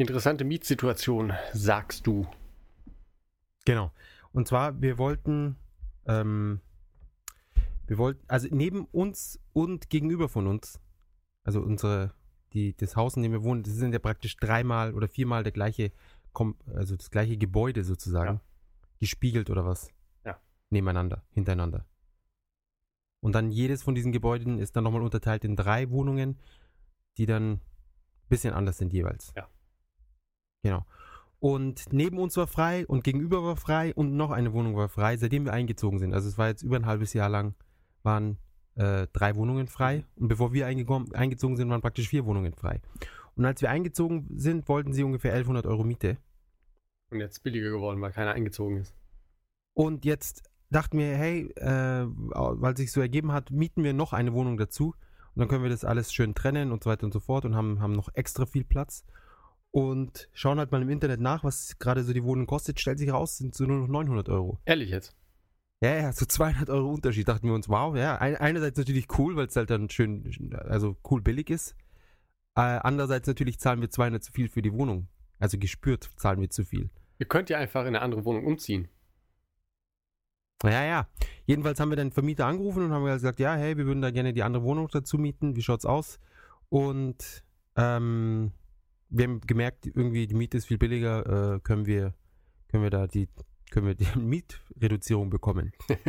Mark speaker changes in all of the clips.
Speaker 1: Interessante Mietsituation, sagst du.
Speaker 2: Genau. Und zwar, wir wollten, ähm, wir wollten, also neben uns und gegenüber von uns, also unsere, die, das Haus, in dem wir wohnen, das sind ja praktisch dreimal oder viermal der gleiche, also das gleiche Gebäude sozusagen, ja. gespiegelt oder was?
Speaker 1: Ja.
Speaker 2: Nebeneinander, hintereinander. Und dann jedes von diesen Gebäuden ist dann nochmal unterteilt in drei Wohnungen, die dann ein bisschen anders sind jeweils.
Speaker 1: Ja.
Speaker 2: Genau. Und neben uns war frei und gegenüber war frei und noch eine Wohnung war frei, seitdem wir eingezogen sind. Also es war jetzt über ein halbes Jahr lang, waren äh, drei Wohnungen frei. Und bevor wir eingezogen sind, waren praktisch vier Wohnungen frei. Und als wir eingezogen sind, wollten sie ungefähr 1100 Euro Miete.
Speaker 1: Und jetzt billiger geworden, weil keiner eingezogen ist.
Speaker 2: Und jetzt dachten wir, hey, äh, weil sich so ergeben hat, mieten wir noch eine Wohnung dazu. Und dann können wir das alles schön trennen und so weiter und so fort und haben, haben noch extra viel Platz und schauen halt mal im Internet nach, was gerade so die Wohnung kostet, stellt sich raus, sind so nur noch 900 Euro.
Speaker 1: Ehrlich jetzt?
Speaker 2: Ja, ja, so 200 Euro Unterschied. Dachten wir uns, wow, ja, einerseits natürlich cool, weil es halt dann schön, also cool billig ist. Äh, andererseits natürlich zahlen wir 200 zu viel für die Wohnung. Also gespürt zahlen wir zu viel.
Speaker 1: Ihr könnt ja einfach in eine andere Wohnung umziehen.
Speaker 2: Ja, ja. Jedenfalls haben wir den Vermieter angerufen und haben gesagt, ja, hey, wir würden da gerne die andere Wohnung dazu mieten. Wie schaut's aus? Und ähm, wir haben gemerkt, irgendwie die Miete ist viel billiger, äh, können wir, können wir da die, können wir die Mietreduzierung bekommen.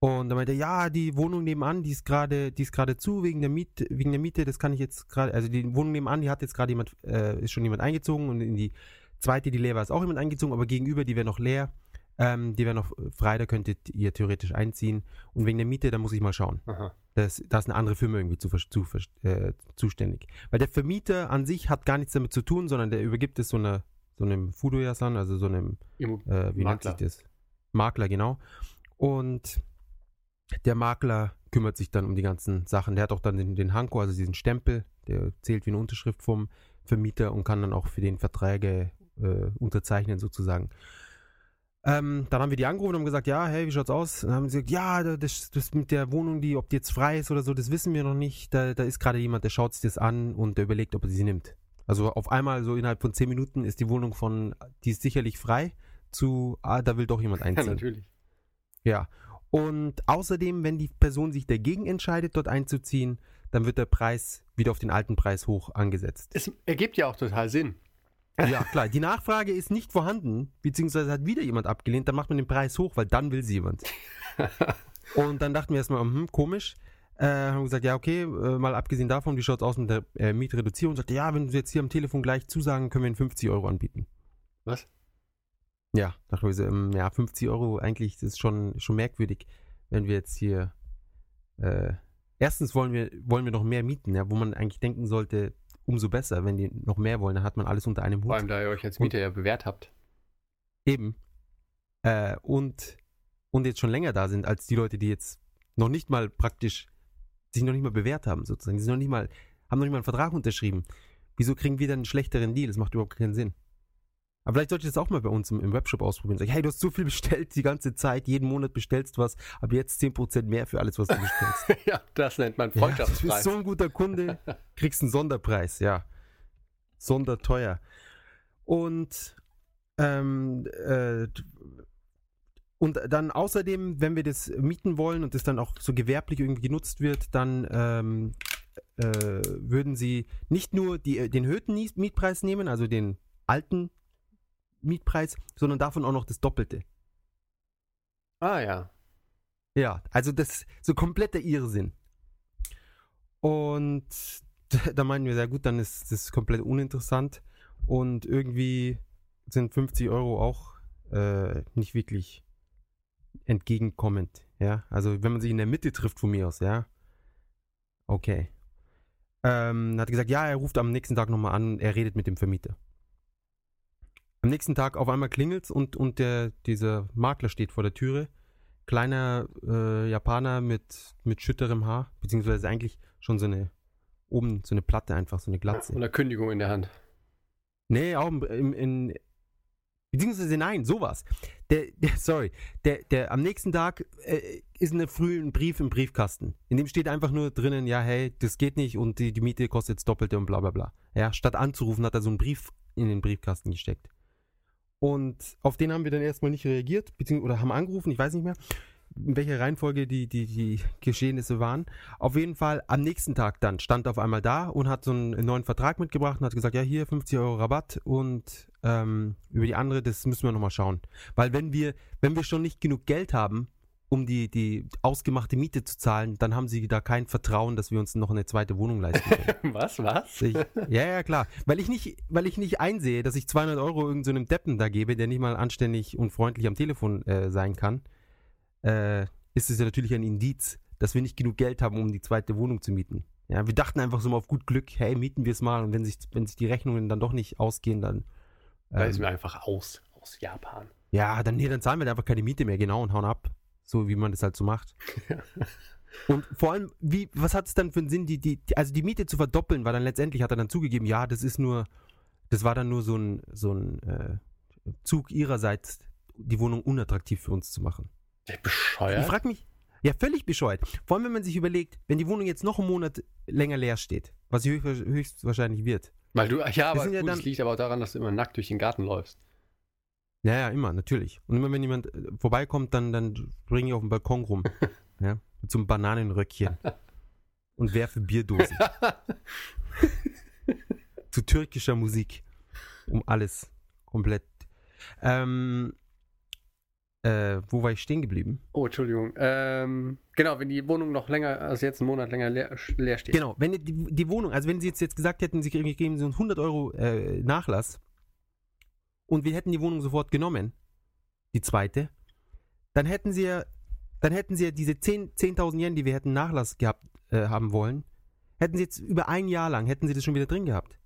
Speaker 2: Und dann meinte er, ja, die Wohnung nebenan, die ist gerade, die ist gerade zu wegen der Miete, wegen der Miete, das kann ich jetzt gerade, also die Wohnung nebenan, die hat jetzt gerade jemand, äh, ist schon jemand eingezogen und in die zweite, die leer war, ist auch jemand eingezogen, aber gegenüber, die wäre noch leer, ähm, die wäre noch frei, da könntet ihr theoretisch einziehen. Und wegen der Miete, da muss ich mal schauen. Aha. Das, da ist eine andere Firma irgendwie zu, zu, äh, zuständig. Weil der Vermieter an sich hat gar nichts damit zu tun, sondern der übergibt es so, eine, so einem Fudoyasan, also so einem, äh, wie Makler. nennt sich das? Makler, genau. Und der Makler kümmert sich dann um die ganzen Sachen. Der hat auch dann den, den Hanko, also diesen Stempel, der zählt wie eine Unterschrift vom Vermieter und kann dann auch für den Verträge äh, unterzeichnen sozusagen. Ähm, dann haben wir die angerufen und haben gesagt, ja, hey, wie schaut's aus? dann haben sie gesagt, ja, das, das mit der Wohnung, die, ob die jetzt frei ist oder so, das wissen wir noch nicht. Da, da ist gerade jemand, der schaut sich das an und der überlegt, ob er sie nimmt. Also auf einmal, so innerhalb von zehn Minuten, ist die Wohnung von, die ist sicherlich frei, zu, ah, da will doch jemand einziehen.
Speaker 1: Ja, natürlich.
Speaker 2: Ja. Und außerdem, wenn die Person sich dagegen entscheidet, dort einzuziehen, dann wird der Preis wieder auf den alten Preis hoch angesetzt.
Speaker 1: Es ergibt ja auch total Sinn.
Speaker 2: Ja, klar. Die Nachfrage ist nicht vorhanden, beziehungsweise hat wieder jemand abgelehnt, dann macht man den Preis hoch, weil dann will sie jemand. und dann dachten wir erstmal, hm, komisch. Äh, haben gesagt, ja, okay, äh, mal abgesehen davon, wie schaut es aus mit der äh, Mietreduzierung? Sagte, ja, wenn Sie jetzt hier am Telefon gleich zusagen, können wir Ihnen 50 Euro anbieten.
Speaker 1: Was?
Speaker 2: Ja, dachte ich so, ähm, ja, 50 Euro eigentlich, das ist schon, schon merkwürdig, wenn wir jetzt hier. Äh, erstens wollen wir, wollen wir noch mehr mieten, ja, wo man eigentlich denken sollte, umso besser. Wenn die noch mehr wollen, dann hat man alles unter einem Hut.
Speaker 1: Vor allem, da ihr euch als Mieter ja bewährt habt.
Speaker 2: Eben. Äh, und, und jetzt schon länger da sind, als die Leute, die jetzt noch nicht mal praktisch sich noch nicht mal bewährt haben, sozusagen. Die sind noch nicht mal, haben noch nicht mal einen Vertrag unterschrieben. Wieso kriegen wir dann einen schlechteren Deal? Das macht überhaupt keinen Sinn. Aber vielleicht sollte ich das auch mal bei uns im, im Webshop ausprobieren. Sag, hey, du hast so viel bestellt die ganze Zeit, jeden Monat bestellst du was, aber jetzt 10% mehr für alles, was du bestellst.
Speaker 1: ja, das nennt man Freundschaftspreis.
Speaker 2: Ja, du bist so ein guter Kunde, kriegst einen Sonderpreis, ja. Sonderteuer. Und ähm, äh, und dann außerdem, wenn wir das mieten wollen und das dann auch so gewerblich irgendwie genutzt wird, dann ähm, äh, würden sie nicht nur die, den erhöhten Mietpreis nehmen, also den alten Mietpreis, sondern davon auch noch das Doppelte.
Speaker 1: Ah ja.
Speaker 2: Ja, also das ist so kompletter Irrsinn. Und da meinen wir, sehr gut, dann ist das komplett uninteressant. Und irgendwie sind 50 Euro auch äh, nicht wirklich entgegenkommend. Ja, also wenn man sich in der Mitte trifft von mir aus, ja. Okay. Ähm, hat gesagt, ja, er ruft am nächsten Tag nochmal an, er redet mit dem Vermieter. Am nächsten Tag auf einmal klingelt's und, und der, dieser Makler steht vor der Türe. Kleiner äh, Japaner mit, mit schütterem Haar, beziehungsweise eigentlich schon so eine, oben so eine Platte einfach, so eine Glatze.
Speaker 1: Und eine Kündigung in der Hand.
Speaker 2: Nee, auch im, in, beziehungsweise nein, sowas. Der, der, sorry, der, der am nächsten Tag äh, ist eine früh ein Brief im Briefkasten. In dem steht einfach nur drinnen, ja, hey, das geht nicht und die, die Miete kostet jetzt doppelte und bla bla bla. Ja, statt anzurufen, hat er so einen Brief in den Briefkasten gesteckt. Und auf den haben wir dann erstmal nicht reagiert, beziehungsweise oder haben angerufen, ich weiß nicht mehr, in welcher Reihenfolge die, die, die Geschehnisse waren. Auf jeden Fall am nächsten Tag dann stand auf einmal da und hat so einen neuen Vertrag mitgebracht und hat gesagt, ja, hier 50 Euro Rabatt und ähm, über die andere, das müssen wir nochmal schauen. Weil wenn wir, wenn wir schon nicht genug Geld haben, um die, die ausgemachte Miete zu zahlen, dann haben sie da kein Vertrauen, dass wir uns noch eine zweite Wohnung leisten können.
Speaker 1: Was, was?
Speaker 2: Ich, ja, ja, klar. Weil ich nicht, weil ich nicht einsehe, dass ich 200 Euro irgendeinem so Deppen da gebe, der nicht mal anständig und freundlich am Telefon äh, sein kann, äh, ist es ja natürlich ein Indiz, dass wir nicht genug Geld haben, um die zweite Wohnung zu mieten. Ja, wir dachten einfach so mal auf gut Glück, hey, mieten wir es mal und wenn sich, wenn sich die Rechnungen dann doch nicht ausgehen, dann.
Speaker 1: Ähm, da ist mir einfach aus, aus Japan.
Speaker 2: Ja, dann, nee, dann zahlen wir einfach keine Miete mehr, genau, und hauen ab. So wie man das halt so macht. Und vor allem, wie, was hat es dann für einen Sinn, die, die, also die Miete zu verdoppeln, weil dann letztendlich hat er dann zugegeben, ja, das ist nur, das war dann nur so ein, so ein äh, Zug ihrerseits, die Wohnung unattraktiv für uns zu machen.
Speaker 1: Bescheuert?
Speaker 2: Ich frage mich, ja, völlig bescheuert. Vor allem, wenn man sich überlegt, wenn die Wohnung jetzt noch einen Monat länger leer steht, was sie höchstwahrscheinlich wird.
Speaker 1: Weil du, ja, aber
Speaker 2: sind ja
Speaker 1: gut,
Speaker 2: dann-
Speaker 1: es liegt aber auch daran, dass du immer nackt durch den Garten läufst.
Speaker 2: Ja, ja, immer, natürlich. Und immer wenn jemand äh, vorbeikommt, dann, dann springe ich auf dem Balkon rum. ja, mit so einem Bananenröckchen. und werfe Bierdosen. Zu türkischer Musik. Um alles komplett. Ähm, äh, wo war ich stehen geblieben?
Speaker 1: Oh, Entschuldigung. Ähm, genau, wenn die Wohnung noch länger als jetzt einen Monat länger leer, leer steht.
Speaker 2: Genau, wenn die, die Wohnung, also wenn sie jetzt, jetzt gesagt hätten, sie kriegen, geben so einen 100 Euro äh, Nachlass und wir hätten die Wohnung sofort genommen, die zweite, dann hätten sie ja, dann hätten sie ja diese 10 10.000 Yen, die wir hätten Nachlass gehabt äh, haben wollen, hätten sie jetzt über ein Jahr lang, hätten sie das schon wieder drin gehabt.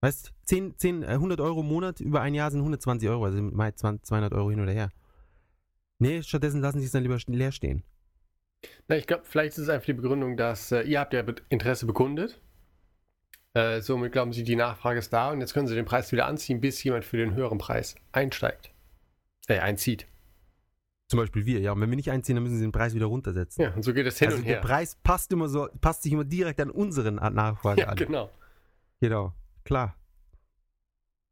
Speaker 2: Weißt, 10, 10, äh, 100 Euro im Monat über ein Jahr sind 120 Euro, also mal 20, 200 Euro hin oder her. Nee, stattdessen lassen sie es dann lieber leer stehen.
Speaker 1: Na, ich glaube, vielleicht ist es einfach die Begründung, dass äh, ihr habt ja Interesse bekundet. Äh, somit glauben sie, die Nachfrage ist da und jetzt können sie den Preis wieder anziehen, bis jemand für den höheren Preis einsteigt. Äh, einzieht.
Speaker 2: Zum Beispiel wir, ja. Und wenn wir nicht einziehen, dann müssen sie den Preis wieder runtersetzen.
Speaker 1: Ja, und so geht es hin
Speaker 2: also
Speaker 1: und
Speaker 2: der
Speaker 1: her.
Speaker 2: Preis passt immer so, passt sich immer direkt an unseren An- Nachfrage
Speaker 1: Ja,
Speaker 2: an.
Speaker 1: genau.
Speaker 2: Genau, klar.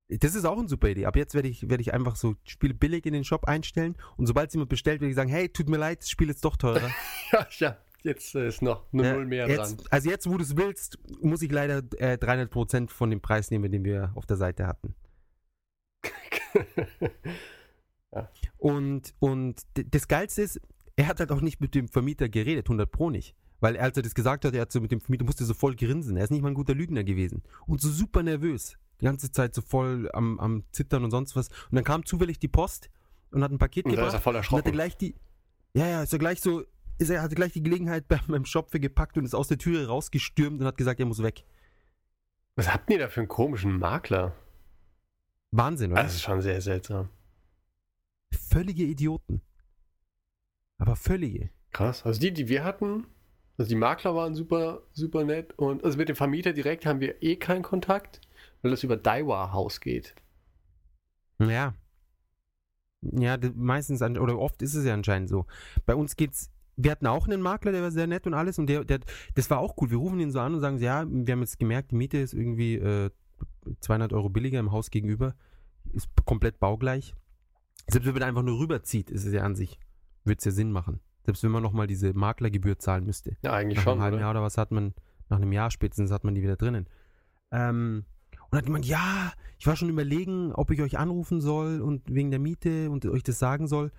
Speaker 2: Das ist auch eine super Idee. Ab jetzt werde ich, werde ich einfach so Spiele billig in den Shop einstellen und sobald jemand bestellt, werde ich sagen, hey, tut mir leid, das Spiel ist doch teurer.
Speaker 1: Ja, ja, jetzt äh, ist noch eine
Speaker 2: Ja,
Speaker 1: Null mehr dran.
Speaker 2: jetzt, also jetzt, wo du es willst, muss ich leider äh, 300% von dem Preis nehmen, den wir auf der Seite hatten. Und, und d- das Geilste ist, er hat halt auch nicht mit dem Vermieter geredet, 100 Pro nicht. Weil als er das gesagt hat, er hat so mit dem Vermieter, musste so voll grinsen. Er ist nicht mal ein guter Lügner gewesen. Und so super nervös. Die ganze Zeit so voll am, am Zittern und sonst was. Und dann kam zufällig die Post und hat ein Paket
Speaker 1: und da ist er
Speaker 2: gebracht.
Speaker 1: voll
Speaker 2: Und hatte
Speaker 1: erschrocken.
Speaker 2: gleich die, ja, ja, ist er gleich so, ist er hatte gleich die Gelegenheit beim, für gepackt und ist aus der Türe rausgestürmt und hat gesagt, er muss weg.
Speaker 1: Was habt ihr da für einen komischen Makler?
Speaker 2: Wahnsinn, oder?
Speaker 1: Das ist schon sehr seltsam.
Speaker 2: Völlige Idioten. Aber völlige.
Speaker 1: Krass. Also die, die wir hatten, also die Makler waren super, super nett und also mit dem Vermieter direkt haben wir eh keinen Kontakt, weil das über Daiwa Haus geht.
Speaker 2: Ja. Ja, meistens, oder oft ist es ja anscheinend so. Bei uns geht's, wir hatten auch einen Makler, der war sehr nett und alles und der, der das war auch cool. Wir rufen ihn so an und sagen, ja, wir haben jetzt gemerkt, die Miete ist irgendwie äh, 200 Euro billiger im Haus gegenüber, ist komplett baugleich. Selbst wenn man einfach nur rüberzieht, ist es ja an sich, würde es ja Sinn machen. Selbst wenn man nochmal diese Maklergebühr zahlen müsste.
Speaker 1: Ja, eigentlich
Speaker 2: Nach
Speaker 1: schon.
Speaker 2: einem halben
Speaker 1: Oder?
Speaker 2: Jahr oder was hat man, nach einem Jahr spätestens hat man die wieder drinnen. Ähm, und hat jemand, ja, ich war schon überlegen, ob ich euch anrufen soll und wegen der Miete und euch das sagen soll.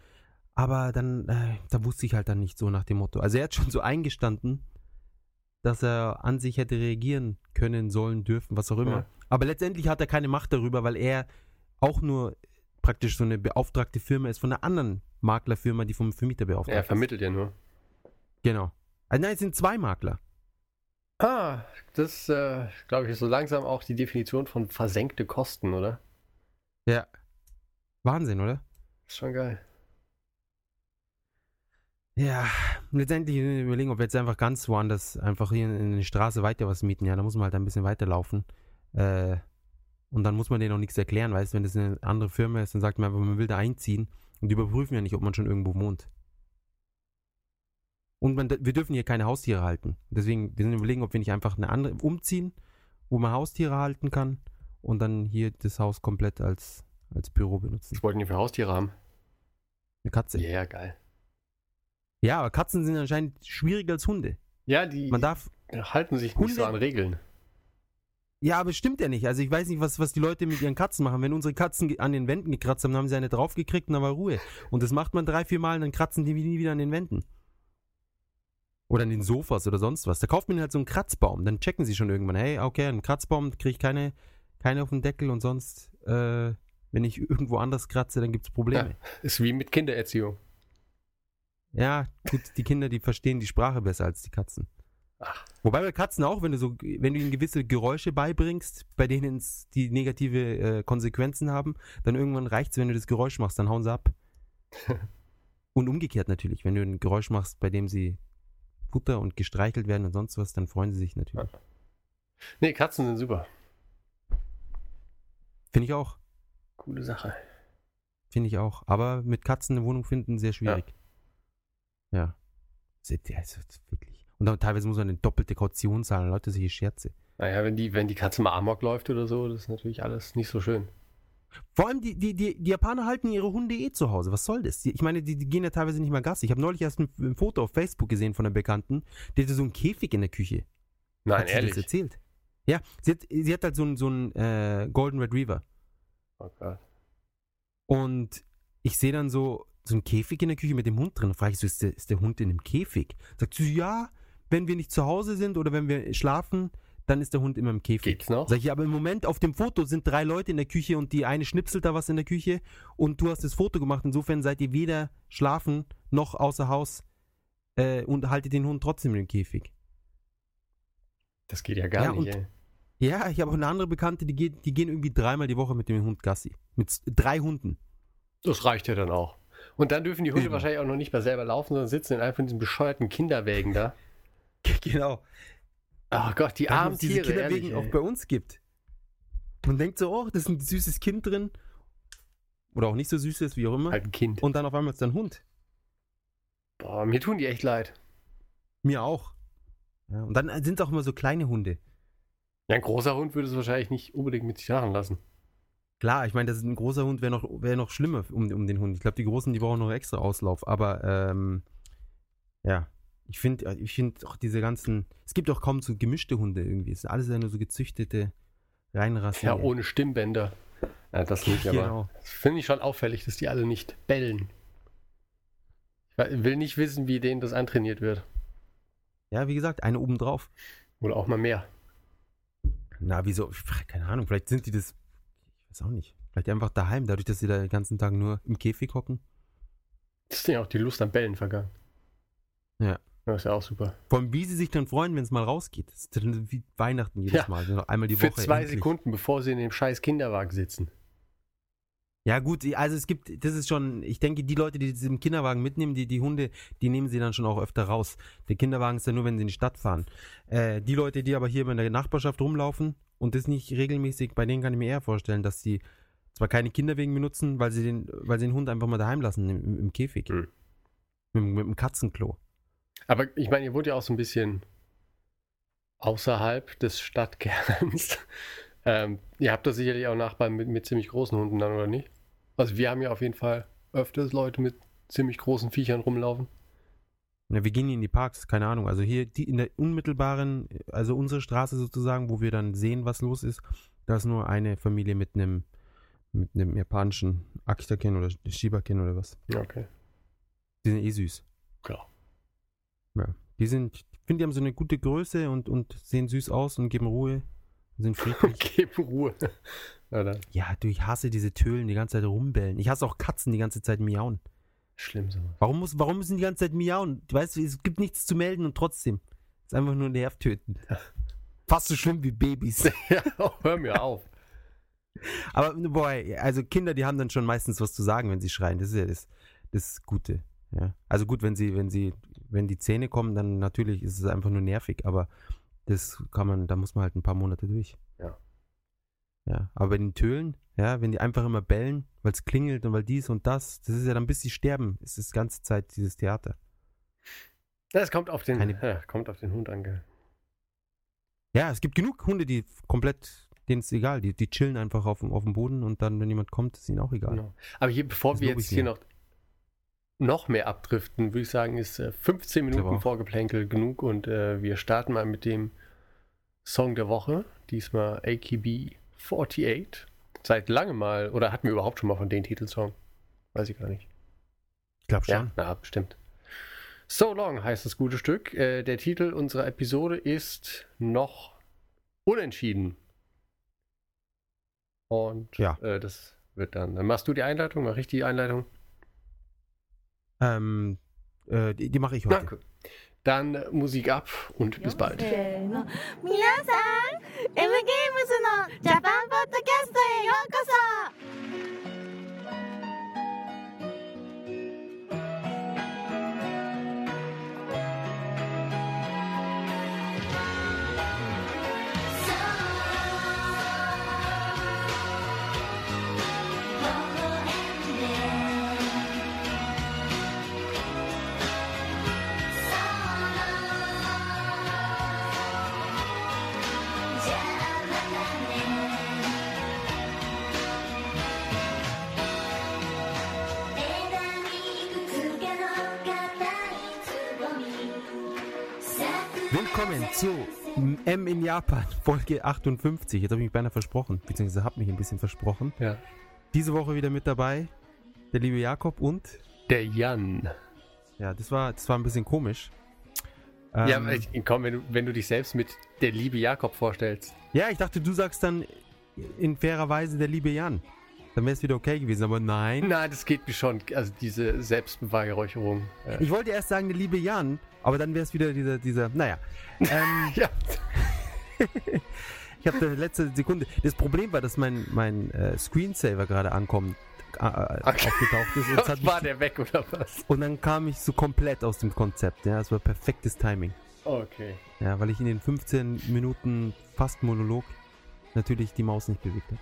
Speaker 2: Aber dann, äh, da wusste ich halt dann nicht so nach dem Motto. Also er hat schon so eingestanden, dass er an sich hätte reagieren können, sollen, dürfen, was auch immer.
Speaker 1: Ja.
Speaker 2: Aber letztendlich hat er keine Macht darüber, weil er auch nur praktisch so eine beauftragte Firma ist von einer anderen Maklerfirma, die vom Vermieter beauftragt
Speaker 1: Er
Speaker 2: ist.
Speaker 1: vermittelt ja nur.
Speaker 2: Genau. Also nein, es sind zwei Makler.
Speaker 1: Ah, das, äh, glaube ich, ist so langsam auch die Definition von versenkte Kosten, oder?
Speaker 2: Ja. Wahnsinn, oder?
Speaker 1: Ist schon geil.
Speaker 2: Ja, letztendlich überlegen, ob wir jetzt einfach ganz woanders, einfach hier in die Straße weiter was mieten. Ja, da muss man halt ein bisschen weiterlaufen. Äh, und dann muss man denen auch nichts erklären, weißt du, wenn das eine andere Firma ist, dann sagt man einfach, man will da einziehen und die überprüfen ja nicht, ob man schon irgendwo wohnt. Und man, wir dürfen hier keine Haustiere halten. Deswegen, wir sind überlegen, ob wir nicht einfach eine andere umziehen, wo man Haustiere halten kann und dann hier das Haus komplett als, als Büro benutzen.
Speaker 1: Was wollten die für Haustiere haben?
Speaker 2: Eine Katze.
Speaker 1: Ja, yeah, geil.
Speaker 2: Ja, aber Katzen sind anscheinend schwieriger als Hunde.
Speaker 1: Ja, die
Speaker 2: Man darf.
Speaker 1: halten sich
Speaker 2: Hunde-
Speaker 1: nicht so an Regeln.
Speaker 2: Ja, aber stimmt ja nicht. Also ich weiß nicht, was, was die Leute mit ihren Katzen machen. Wenn unsere Katzen an den Wänden gekratzt haben, dann haben sie eine draufgekriegt und dann war Ruhe. Und das macht man drei, vier Mal und dann kratzen die nie wieder an den Wänden. Oder an den Sofas oder sonst was. Da kauft man halt so einen Kratzbaum. Dann checken sie schon irgendwann, hey, okay, einen Kratzbaum kriege ich keine, keine auf den Deckel und sonst, äh, wenn ich irgendwo anders kratze, dann gibt es Probleme.
Speaker 1: Ist wie mit Kindererziehung.
Speaker 2: Ja. gut, die Kinder, die verstehen die Sprache besser als die Katzen.
Speaker 1: Ach.
Speaker 2: Wobei bei Katzen auch, wenn du so, wenn du ihnen gewisse Geräusche beibringst, bei denen es die negative äh, Konsequenzen haben, dann irgendwann reicht es, wenn du das Geräusch machst, dann hauen sie ab. und umgekehrt natürlich, wenn du ein Geräusch machst, bei dem sie Futter und gestreichelt werden und sonst was, dann freuen sie sich natürlich.
Speaker 1: Nee, Katzen sind super.
Speaker 2: Finde ich auch.
Speaker 1: Coole Sache.
Speaker 2: Finde ich auch. Aber mit Katzen eine Wohnung finden, sehr schwierig. Ja. Ja, das ist wirklich. Und dann teilweise muss man eine doppelte Kaution zahlen. Leute, solche Scherze.
Speaker 1: Naja, wenn die, wenn die Katze mal Amok läuft oder so, das ist natürlich alles nicht so schön.
Speaker 2: Vor allem, die, die, die, die Japaner halten ihre Hunde eh zu Hause. Was soll das? Die, ich meine, die, die gehen ja teilweise nicht mal Gassi. Ich habe neulich erst ein, ein Foto auf Facebook gesehen von einer Bekannten, die hatte so einen Käfig in der Küche.
Speaker 1: Nein,
Speaker 2: hat sie
Speaker 1: ehrlich.
Speaker 2: das erzählt? Ja, sie hat, sie hat halt so einen, so einen äh, Golden Retriever.
Speaker 1: Oh Gott.
Speaker 2: Und ich sehe dann so, so einen Käfig in der Küche mit dem Hund drin. Und frage ich so, ist der, ist der Hund in dem Käfig? Sagt sie, ja, wenn wir nicht zu Hause sind oder wenn wir schlafen, dann ist der Hund immer im Käfig.
Speaker 1: Geht's noch?
Speaker 2: Sag ich, aber im Moment auf dem Foto sind drei Leute in der Küche und die eine schnipselt da was in der Küche und du hast das Foto gemacht. Insofern seid ihr weder schlafen noch außer Haus äh, und haltet den Hund trotzdem im Käfig.
Speaker 1: Das geht ja gar
Speaker 2: Ja,
Speaker 1: nicht,
Speaker 2: und-
Speaker 1: ey.
Speaker 2: Ja, ich habe auch eine andere Bekannte, die, geht, die gehen irgendwie dreimal die Woche mit dem Hund Gassi. Mit drei Hunden.
Speaker 1: Das reicht ja dann auch. Und dann dürfen die Hunde wahrscheinlich auch noch nicht mehr selber laufen, sondern sitzen in einem von diesen bescheuerten Kinderwägen da.
Speaker 2: genau.
Speaker 1: Ach Gott, die armen
Speaker 2: es diese
Speaker 1: Tiere,
Speaker 2: Kinderwegen
Speaker 1: ehrlich,
Speaker 2: auch bei uns gibt. Man denkt so, oh, das ist ein süßes Kind drin. Oder auch nicht so süßes, wie auch immer.
Speaker 1: Halt ein Kind.
Speaker 2: Und dann auf einmal ist da ein Hund.
Speaker 1: Boah, mir tun die echt leid.
Speaker 2: Mir auch. Ja, und dann sind es auch immer so kleine Hunde.
Speaker 1: Ja, ein großer Hund würde es wahrscheinlich nicht unbedingt mit sich machen lassen.
Speaker 2: Klar, ich meine, das ist ein großer Hund wäre noch, wär noch schlimmer um, um den Hund. Ich glaube, die großen, die brauchen noch extra Auslauf. Aber ähm, ja, ich finde ich find auch diese ganzen. Es gibt auch kaum so gemischte Hunde irgendwie. Es sind alles ja nur so gezüchtete Reinrassen.
Speaker 1: Ja, ohne Stimmbänder. Ja, das nicht, aber
Speaker 2: Genau.
Speaker 1: das finde ich schon auffällig, dass die alle nicht bellen. Ich will nicht wissen, wie denen das antrainiert wird.
Speaker 2: Ja, wie gesagt, eine obendrauf.
Speaker 1: Oder auch mal mehr.
Speaker 2: Na, wieso? Keine Ahnung, vielleicht sind die das. Weiß auch nicht. Vielleicht einfach daheim, dadurch, dass sie da den ganzen Tag nur im Käfig hocken.
Speaker 1: Das ist ja auch die Lust am Bellen vergangen.
Speaker 2: Ja.
Speaker 1: Das ist ja auch super.
Speaker 2: Vor allem, wie sie sich dann freuen, wenn es mal rausgeht. Das ist dann wie Weihnachten jedes
Speaker 1: Ja.
Speaker 2: Mal. Noch einmal die
Speaker 1: Für
Speaker 2: Woche.
Speaker 1: zwei
Speaker 2: endlich.
Speaker 1: Sekunden, bevor sie in dem scheiß Kinderwagen sitzen.
Speaker 2: Ja, gut, also es gibt, das ist schon, ich denke, die Leute, die im Kinderwagen mitnehmen, die, die Hunde, die nehmen sie dann schon auch öfter raus. Der Kinderwagen ist ja nur, wenn sie in die Stadt fahren. Äh, die Leute, die aber hier in der Nachbarschaft rumlaufen und das nicht regelmäßig, bei denen kann ich mir eher vorstellen, dass sie zwar keine Kinderwegen benutzen, weil sie den, weil sie den Hund einfach mal daheim lassen, im, im, Käfig.
Speaker 1: Hm.
Speaker 2: Mit, mit dem Katzenklo.
Speaker 1: Aber ich meine, ihr wohnt ja auch so ein bisschen außerhalb des Stadtkerns. Ähm, ihr habt da sicherlich auch Nachbarn mit, mit ziemlich großen Hunden dann, oder nicht? Also wir haben ja auf jeden Fall öfters Leute mit ziemlich großen Viechern rumlaufen.
Speaker 2: Ja, wir gehen hier in die Parks, keine Ahnung. Also hier die in der unmittelbaren, also unsere Straße sozusagen, wo wir dann sehen, was los ist, da ist nur eine Familie mit einem mit einem japanischen Akita-Ken oder Shiba-Ken oder was.
Speaker 1: Okay.
Speaker 2: Die sind eh süß.
Speaker 1: Klar.
Speaker 2: Ja. Die sind, ich finde, die haben so eine gute Größe und, und sehen süß aus und geben Ruhe. Sind friedlich.
Speaker 1: Gib Ruhe. ja, dann.
Speaker 2: ja, du, ich hasse diese Tölen, die ganze Zeit rumbellen. Ich hasse auch Katzen, die ganze Zeit miauen.
Speaker 1: Schlimm sowas.
Speaker 2: Warum, muss, warum müssen die ganze Zeit miauen? Du weißt, es gibt nichts zu melden und trotzdem. ist einfach nur nervtötend. Fast so schlimm wie Babys.
Speaker 1: ja, hör mir auf.
Speaker 2: Aber boy, also Kinder, die haben dann schon meistens was zu sagen, wenn sie schreien. Das ist ja das, das Gute. Ja. Also gut, wenn sie, wenn sie, wenn die Zähne kommen, dann natürlich ist es einfach nur nervig, aber das kann man, da muss man halt ein paar Monate durch.
Speaker 1: Ja.
Speaker 2: Ja, aber bei den Tölen, ja, wenn die einfach immer bellen, weil es klingelt und weil dies und das, das ist ja dann bis sie sterben, ist das ganze Zeit dieses Theater.
Speaker 1: Das kommt auf den,
Speaker 2: Keine-
Speaker 1: ja, kommt auf den Hund ange.
Speaker 2: Ja, es gibt genug Hunde, die komplett denen ist egal. Die, die chillen einfach auf, dem- auf dem Boden und dann, wenn jemand kommt, ist ihnen auch egal.
Speaker 1: Genau. Aber hier, bevor
Speaker 2: Das
Speaker 1: wir jetzt hier noch, noch mehr abdriften, würde ich sagen, ist äh, 15
Speaker 2: glaube
Speaker 1: Minuten. Vorgeplänkel genug und äh, wir starten mal mit dem Song der Woche. Diesmal AKB 48. Seit langem mal, oder hatten wir überhaupt schon mal von den Titelsong? Weiß ich gar nicht.
Speaker 2: Ich glaube schon.
Speaker 1: Ja, na, bestimmt. So Long heißt das gute Stück. Äh, der Titel unserer Episode ist noch unentschieden. Und
Speaker 2: Ja.
Speaker 1: äh, das wird dann. Dann machst du die Einleitung, mach ich die Einleitung.
Speaker 2: Ähm, äh, die, die mache ich heute.
Speaker 1: Gut. Dann äh, Musik ab und bis bald.
Speaker 3: せ
Speaker 2: Willkommen zu M in Japan, Folge 58. Jetzt habe ich mich beinahe versprochen, beziehungsweise habe mich ein bisschen versprochen.
Speaker 1: Ja.
Speaker 2: Diese Woche wieder mit dabei der liebe Jakob und
Speaker 1: Der Jan.
Speaker 2: ja, das war, das war ein bisschen komisch.
Speaker 1: ja,
Speaker 2: Ähm,
Speaker 1: aber ich, komm, wenn du, wenn du dich selbst mit der liebe Jakob vorstellst.
Speaker 2: ja, ich dachte, du sagst dann in fairer Weise der liebe Jan. Dann wäre es wieder okay gewesen, aber nein.
Speaker 1: Nein, das geht mir schon. Also diese Selbstbeweihräucherung. Äh,
Speaker 2: Ich wollte erst sagen, der liebe Jan, aber dann wäre es wieder dieser, dieser, naja. Ähm,
Speaker 1: ja.
Speaker 2: ich habe da letzte Sekunde. Das Problem war, dass mein, mein äh, Screensaver gerade ankommt, äh,
Speaker 1: Okay.
Speaker 2: aufgetaucht ist. Und, hat mich,
Speaker 1: War der weg oder was?
Speaker 2: und dann kam ich so komplett aus dem Konzept. Ja, es war perfektes Timing.
Speaker 1: Okay.
Speaker 2: Ja, weil ich in den 15 Minuten fast Monolog natürlich die Maus nicht bewegt habe.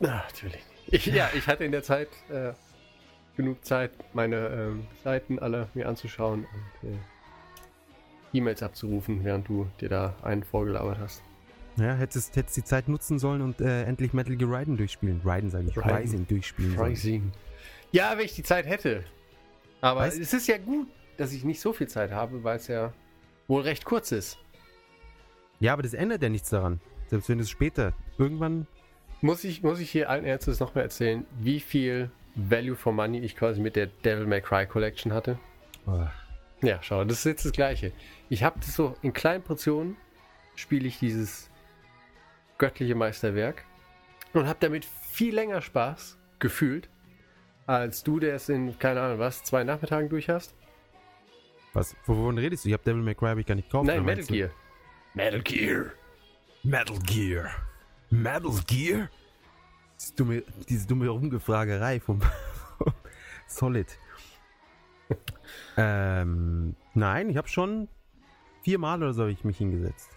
Speaker 1: Natürlich. Ich, ja, ich hatte in der Zeit äh, genug Zeit, meine ähm, Seiten alle mir anzuschauen und äh, E-Mails abzurufen, während du dir da einen vorgelabert hast.
Speaker 2: Ja, hättest, hättest die Zeit nutzen sollen und äh, endlich Metal Gear Rising durchspielen. Rising sage ich,
Speaker 1: Rising.
Speaker 2: Rising durchspielen sollen.
Speaker 1: Rising. Ja, wenn ich die Zeit hätte. Aber
Speaker 2: Weißt-
Speaker 1: es ist ja gut, dass ich nicht so viel Zeit habe, weil es ja wohl recht kurz ist.
Speaker 2: Ja, aber das ändert ja nichts daran. Selbst wenn es später irgendwann
Speaker 1: Muss ich, muss ich hier allen Ernstes noch mal erzählen, wie viel Value for Money ich quasi mit der Devil May Cry Collection hatte?
Speaker 2: Oh,
Speaker 1: Ja, schau, das ist jetzt das Gleiche. Ich habe das so in kleinen Portionen, spiele ich dieses göttliche Meisterwerk und habe damit viel länger Spaß gefühlt, als du, der es in, keine Ahnung was, zwei Nachmittagen durch hast.
Speaker 2: was, wovon redest du? Ich habe Devil May Cry hab ich gar nicht gekauft.
Speaker 1: Nein, Metal Gear. Metal Gear.
Speaker 2: Metal Gear. Metal Gear? Diese dumme, diese dumme Rumgefragerei vom Solid. Ähm, nein, ich habe schon viermal oder so hab ich mich hingesetzt.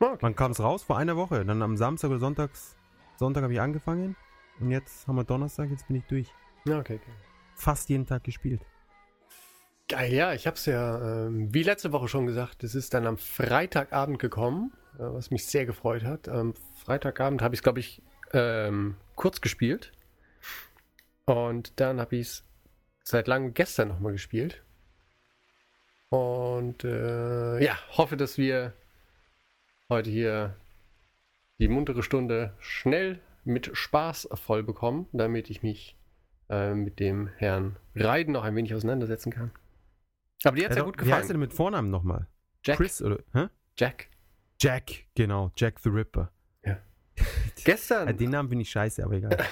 Speaker 1: Okay.
Speaker 2: Wann kam es raus? Vor einer Woche. Dann am Samstag oder Sonntags, Sonntag habe ich angefangen. Und jetzt haben wir Donnerstag, jetzt bin ich durch.
Speaker 1: Ja, okay, okay.
Speaker 2: Fast jeden Tag gespielt.
Speaker 1: Geil, ja, ich habe es ja, ähm, wie letzte Woche schon gesagt, es ist dann am Freitagabend gekommen, äh, was mich sehr gefreut hat. Am Freitagabend habe ich es, glaube ich, ähm, kurz gespielt. Und dann habe ich es seit langem gestern nochmal gespielt. Und äh, ja, hoffe, dass wir heute hier die muntere Stunde schnell mit Spaß voll bekommen, damit ich mich äh, mit dem Herrn Reiden noch ein wenig auseinandersetzen kann. Aber dir hat ja
Speaker 2: Also,
Speaker 1: gut
Speaker 2: Wie heißt er denn
Speaker 1: gefallen.
Speaker 2: mit Vornamen nochmal?
Speaker 1: Jack.
Speaker 2: Chris oder? Hä?
Speaker 1: Jack.
Speaker 2: Jack, genau. Jack the Ripper.
Speaker 1: Gestern,
Speaker 2: Äh, den Namen finde ich scheiße, aber egal.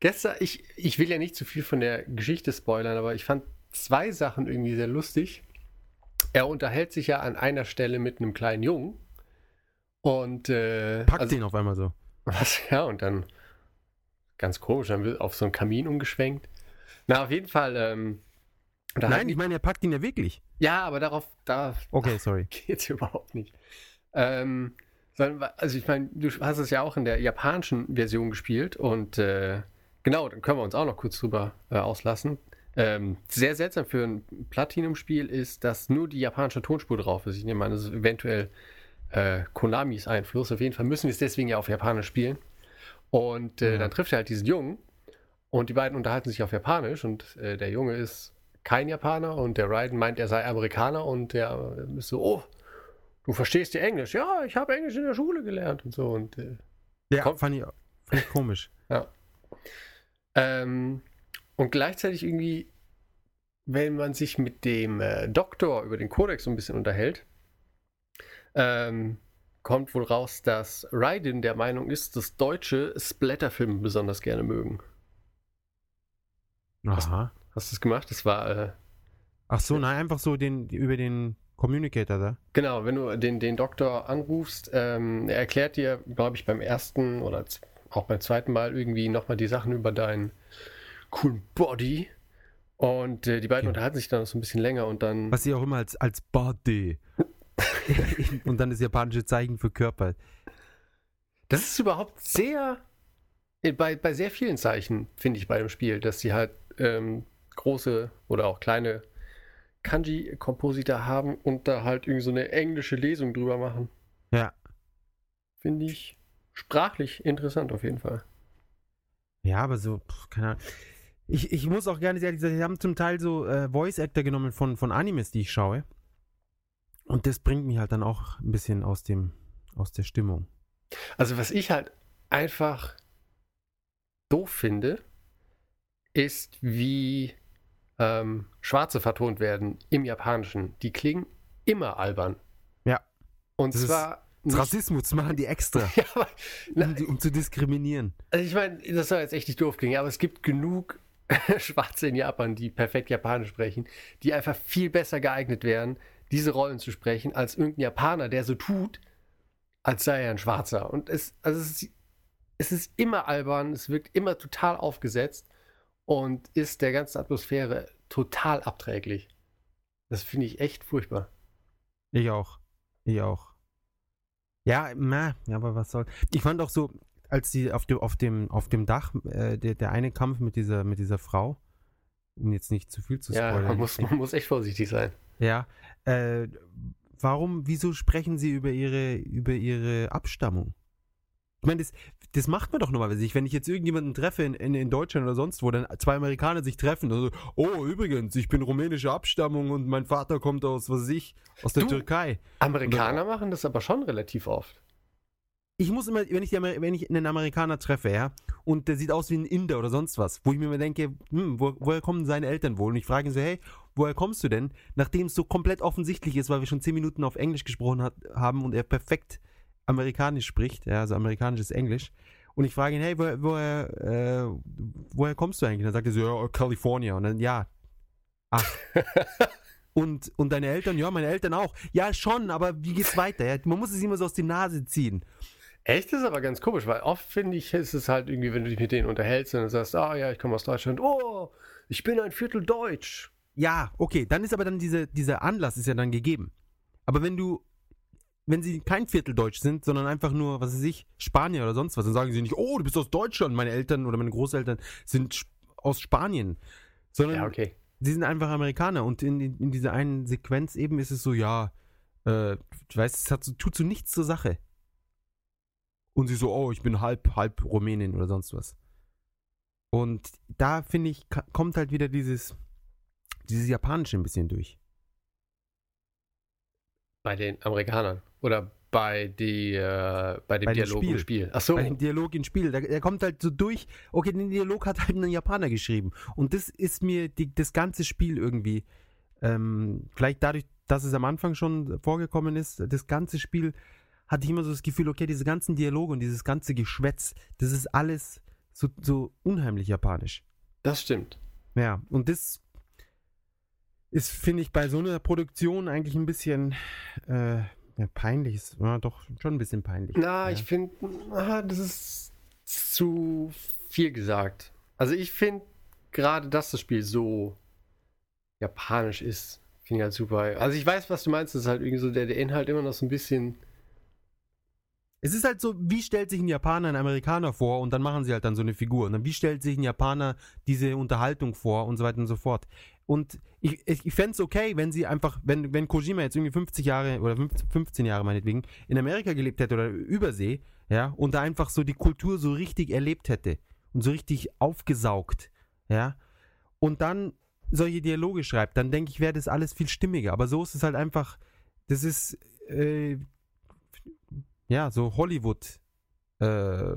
Speaker 1: gestern, ich, ich will ja nicht zu viel von der Geschichte spoilern, aber ich fand zwei Sachen irgendwie sehr lustig. Er unterhält sich ja an einer Stelle mit einem kleinen Jungen. Und äh,
Speaker 2: Packt
Speaker 1: also-
Speaker 2: den auf einmal so.
Speaker 1: Was? Ja, und dann ganz komisch, dann wird auf so einen Kamin umgeschwenkt. Na, auf jeden Fall, ähm,
Speaker 2: Nein, ich meine, er packt ihn ja wirklich.
Speaker 1: ja, aber darauf, da
Speaker 2: Okay, sorry.
Speaker 1: geht's überhaupt nicht. Ähm, sondern, also ich meine, du hast es ja auch in der japanischen Version gespielt und äh, genau, dann können wir uns auch noch kurz drüber äh, auslassen. Ähm, sehr seltsam für ein Platinum-Spiel ist, dass nur die japanische Tonspur drauf ist. Ich nehme an, das ist eventuell äh, Konamis Einfluss. Auf jeden Fall müssen wir es deswegen ja auf Japanisch spielen. Und äh,
Speaker 2: Ja.
Speaker 1: dann trifft er halt diesen Jungen und die beiden unterhalten sich auf Japanisch und äh, der Junge ist kein Japaner und der Raiden meint, er sei Amerikaner und der ist so, oh, du verstehst ja Englisch. Ja, ich habe Englisch in der Schule gelernt und so. Und äh,
Speaker 2: Ja,
Speaker 1: Kommt-
Speaker 2: fand ich, fand ich komisch.
Speaker 1: Ja. Ähm, und gleichzeitig irgendwie, wenn man sich mit dem äh, Doktor über den Kodex so ein bisschen unterhält, ähm, kommt wohl raus, dass Raiden der Meinung ist, dass Deutsche Splatterfilme besonders gerne mögen.
Speaker 2: Aha.
Speaker 1: Hast du das gemacht? Das war, äh,
Speaker 2: Ach so, nein, einfach so den, über den Communicator da.
Speaker 1: genau, wenn du den, den Doktor anrufst, ähm, er erklärt dir, glaube ich, beim ersten oder auch beim zweiten Mal irgendwie nochmal die Sachen über deinen coolen Body. Und äh, die beiden
Speaker 2: Ja.
Speaker 1: unterhalten sich dann noch so ein bisschen länger und dann.
Speaker 2: Was sie auch immer als, als Body. Und dann das japanische Zeichen für Körper.
Speaker 1: Das ist überhaupt sehr. äh, Bei, bei sehr vielen Zeichen, finde ich, bei dem Spiel, dass sie halt ähm, große oder auch kleine Kanji-Kompositor haben und da halt irgendwie so eine englische Lesung drüber machen.
Speaker 2: Ja.
Speaker 1: Finde ich sprachlich interessant auf jeden Fall.
Speaker 2: Ja, aber so, pf, keine Ahnung. Ich, ich muss auch gerne ehrlich sagen, sie haben zum Teil so äh, Voice-Actor genommen von, von Animes, die ich schaue. Und das bringt mich halt dann auch ein bisschen aus dem, aus der Stimmung.
Speaker 1: Also, was ich halt einfach doof finde, ist, wie ähm, Schwarze vertont werden im Japanischen. Die klingen immer albern.
Speaker 2: Ja.
Speaker 1: Und
Speaker 2: Das
Speaker 1: zwar.
Speaker 2: Rassismus machen die extra,
Speaker 1: ja, aber, na,
Speaker 2: um, um zu diskriminieren.
Speaker 1: also ich meine, das soll jetzt echt nicht doof klingen, aber es gibt genug Schwarze in Japan, die perfekt Japanisch sprechen, die einfach viel besser geeignet wären, diese Rollen zu sprechen, als irgendein Japaner, der so tut, als sei er ein Schwarzer. Und es, also es, ist, es ist immer albern, es wirkt immer total aufgesetzt und ist der ganzen Atmosphäre total abträglich. Das finde ich echt furchtbar.
Speaker 2: Ich auch. Ich auch. Ja, na, ja, aber was soll. Ich fand auch so, als sie auf dem, auf dem, auf dem Dach, äh, der, der eine Kampf mit dieser, mit dieser Frau, um jetzt nicht zu viel zu
Speaker 1: Ja,
Speaker 2: spoilern.
Speaker 1: man muss, man muss echt vorsichtig sein.
Speaker 2: Ja. Äh, warum, wieso sprechen sie über ihre, über ihre Abstammung? Ich meine, das, das macht man doch normalerweise nicht. Wenn ich jetzt irgendjemanden treffe in, in, in Deutschland oder sonst wo, dann zwei Amerikaner sich treffen, also, oh, übrigens, ich bin rumänische Abstammung und mein Vater kommt aus, was weiß ich, aus der
Speaker 1: Du-
Speaker 2: Türkei.
Speaker 1: Amerikaner machen das aber schon relativ oft.
Speaker 2: ich muss immer, wenn ich, wenn ich einen Amerikaner treffe, ja, und der sieht aus wie ein Inder oder sonst was, wo ich mir immer denke, hm, wo, woher kommen seine Eltern wohl? Und ich frage ihn so, hey, woher kommst du denn? Nachdem es so komplett offensichtlich ist, weil wir schon zehn Minuten auf Englisch gesprochen hat, haben und er perfekt amerikanisch spricht, ja, also amerikanisches Englisch. Und ich frage ihn, hey, woher, woher, äh, woher kommst du eigentlich? Und dann sagt er so, ja, California. Und dann, ja, ach. und, und deine Eltern? Ja, meine Eltern auch. Ja, schon, aber wie geht's weiter? Ja, man muss es immer so aus der Nase ziehen.
Speaker 1: Echt ist aber ganz komisch, weil oft finde ich, ist es halt irgendwie, wenn du dich mit denen unterhältst und dann sagst, ah ja, ich komme aus Deutschland, oh, ich bin ein Viertel Deutsch.
Speaker 2: Ja, okay, dann ist aber dann diese, dieser Anlass ist ja dann gegeben. Aber wenn du, wenn sie kein Vierteldeutsch sind, sondern einfach nur, was weiß ich, Spanier oder sonst was, dann sagen sie nicht, oh, du bist aus Deutschland, meine Eltern oder meine Großeltern sind aus Spanien. Sondern
Speaker 1: Ja, okay.
Speaker 2: sie sind einfach Amerikaner und in, in, in dieser einen Sequenz eben ist es so, ja, äh, du weißt, es hat tut so nichts zur Sache. Und sie so, oh, ich bin halb, halb Rumänin oder sonst was. Und da finde ich, kommt halt wieder dieses, dieses Japanische ein bisschen durch.
Speaker 1: Bei den Amerikanern. Oder bei, die, äh, bei dem
Speaker 2: Bei dem
Speaker 1: Dialog
Speaker 2: Spiel.
Speaker 1: im Spiel. Ach so.
Speaker 2: Bei dem Dialog im Spiel. Der, der kommt halt so durch. Okay, den Dialog hat halt ein Japaner geschrieben. Und das ist mir die, das ganze Spiel irgendwie, ähm, vielleicht dadurch, dass es am Anfang schon vorgekommen ist, das ganze Spiel hatte ich immer so das Gefühl, okay, diese ganzen Dialoge und dieses ganze Geschwätz, das ist alles so, so unheimlich japanisch.
Speaker 1: Das stimmt.
Speaker 2: Ja, und das ist, finde ich, bei so einer Produktion eigentlich ein bisschen äh, ja, peinlich. Ist, ja, doch, schon ein bisschen peinlich.
Speaker 1: Na,
Speaker 2: ja.
Speaker 1: ich finde, das ist zu viel gesagt. Also ich finde gerade, dass das Spiel so japanisch ist, finde ich halt super. Also ich weiß, was du meinst, das ist halt irgendwie so der, der Inhalt immer noch so ein bisschen
Speaker 2: Es ist halt so, wie stellt sich ein Japaner einen Amerikaner vor und dann machen sie halt dann so eine Figur. Und dann wie stellt sich ein Japaner diese Unterhaltung vor und so weiter und so fort. Und ich, ich, ich fände es okay, wenn sie einfach, wenn, wenn Kojima jetzt irgendwie 50 Jahre oder 15, 15 Jahre meinetwegen in Amerika gelebt hätte oder übersee, ja, und da einfach so die Kultur so richtig erlebt hätte und so richtig aufgesaugt, ja, und dann solche Dialoge schreibt, dann denke ich, wäre das alles viel stimmiger. Aber so ist es halt einfach, das ist, äh, ja, so Hollywood. Äh,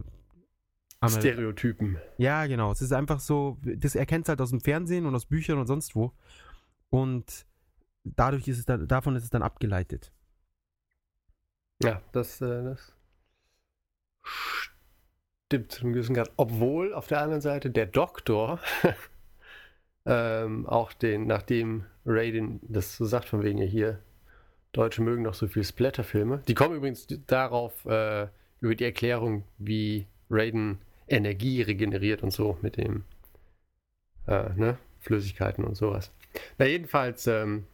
Speaker 1: Stereotypen.
Speaker 2: ja, genau. Es ist einfach so, das erkennt halt aus dem Fernsehen und aus Büchern und sonst wo. Und dadurch ist es dann, davon ist es dann abgeleitet.
Speaker 1: Ja, das, äh, das stimmt zu einem gewissen Grad. Obwohl auf der anderen Seite der Doktor ähm, auch den, nachdem Raiden das so sagt, von wegen hier, Deutsche mögen doch so viel Splatterfilme. Die kommen übrigens darauf, äh, über die Erklärung, wie Raiden Energie regeneriert und so mit dem, äh, ne, Flüssigkeiten und sowas. Na, jedenfalls ähm,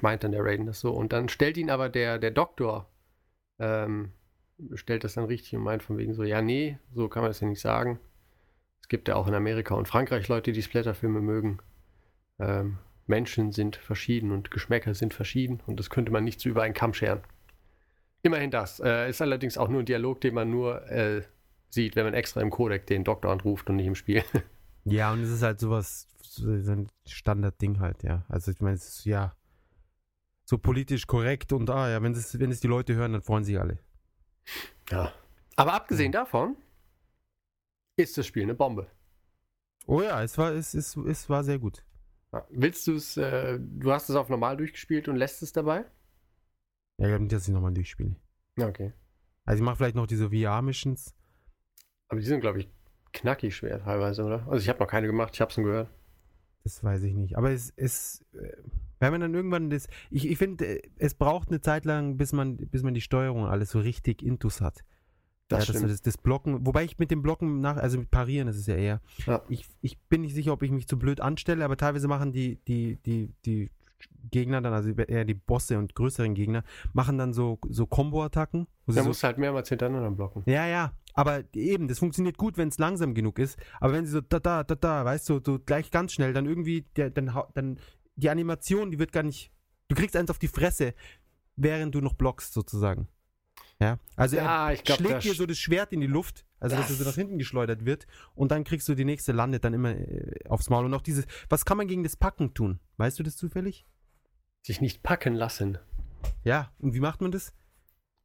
Speaker 1: meint dann der Raiden das so. Und dann stellt ihn aber der, der Doktor, ähm, stellt das dann richtig und meint von wegen so, ja, nee, so kann man das ja nicht sagen. Es gibt ja auch in Amerika und Frankreich Leute, die Splatterfilme mögen. Ähm, Menschen sind verschieden und Geschmäcker sind verschieden und das könnte man nicht so über einen Kamm scheren. Immerhin das. Äh, ist allerdings auch nur ein Dialog, den man nur äh, sieht, wenn man extra im Codec den Doktor anruft und nicht im Spiel.
Speaker 2: Ja, und es ist halt sowas, so ein Standardding halt, ja. Also ich meine, es ist ja so politisch korrekt und ah ja, wenn es, wenn es die Leute hören, dann freuen sich alle.
Speaker 1: ja. Aber abgesehen davon ist das Spiel eine Bombe.
Speaker 2: Oh ja, es war, es, es, es war sehr gut.
Speaker 1: Willst du es, äh, du hast es auf normal durchgespielt und lässt es dabei?
Speaker 2: Ja, ich glaube nicht, dass ich nochmal durchspiele.
Speaker 1: Okay.
Speaker 2: Also ich mache vielleicht noch diese VR-Missions.
Speaker 1: Aber die sind, glaube ich, knackig schwer teilweise, oder? Also ich habe noch keine gemacht, ich habe es nur gehört.
Speaker 2: Das weiß ich nicht. Aber es ist, äh, wenn man dann irgendwann das, ich, ich finde, äh, es braucht eine Zeit lang, bis man, bis man die Steuerung alles so richtig intus hat.
Speaker 1: Das
Speaker 2: ja,
Speaker 1: stimmt.
Speaker 2: das, das Blocken, wobei ich mit dem Blocken nach, also mit Parieren ist es ja eher.
Speaker 1: Ja.
Speaker 2: Ich, ich bin nicht sicher, ob ich mich zu blöd anstelle, aber teilweise machen die, die, die, die Gegner dann, also eher die Bosse und größeren Gegner, machen dann so, so Combo-Attacken.
Speaker 1: Da
Speaker 2: so,
Speaker 1: musst du halt mehrmals hintereinander blocken.
Speaker 2: ja, ja, aber eben, das funktioniert gut, wenn es langsam genug ist. Aber wenn sie so da, da, da, da, weißt du, so gleich ganz schnell, dann irgendwie, der, dann, dann die Animation, die wird gar nicht, du kriegst eins auf die Fresse, während du noch blockst, sozusagen. Ja, also
Speaker 1: Ja,
Speaker 2: er
Speaker 1: ich glaub,
Speaker 2: schlägt
Speaker 1: das-
Speaker 2: dir so das Schwert in die Luft, also dass er so
Speaker 1: Das-
Speaker 2: nach hinten geschleudert wird und dann kriegst du die nächste, landet dann immer äh, aufs Maul. Und auch dieses, was kann man gegen das Packen tun? Weißt du das zufällig?
Speaker 1: Sich nicht packen lassen.
Speaker 2: Ja, und wie macht man das?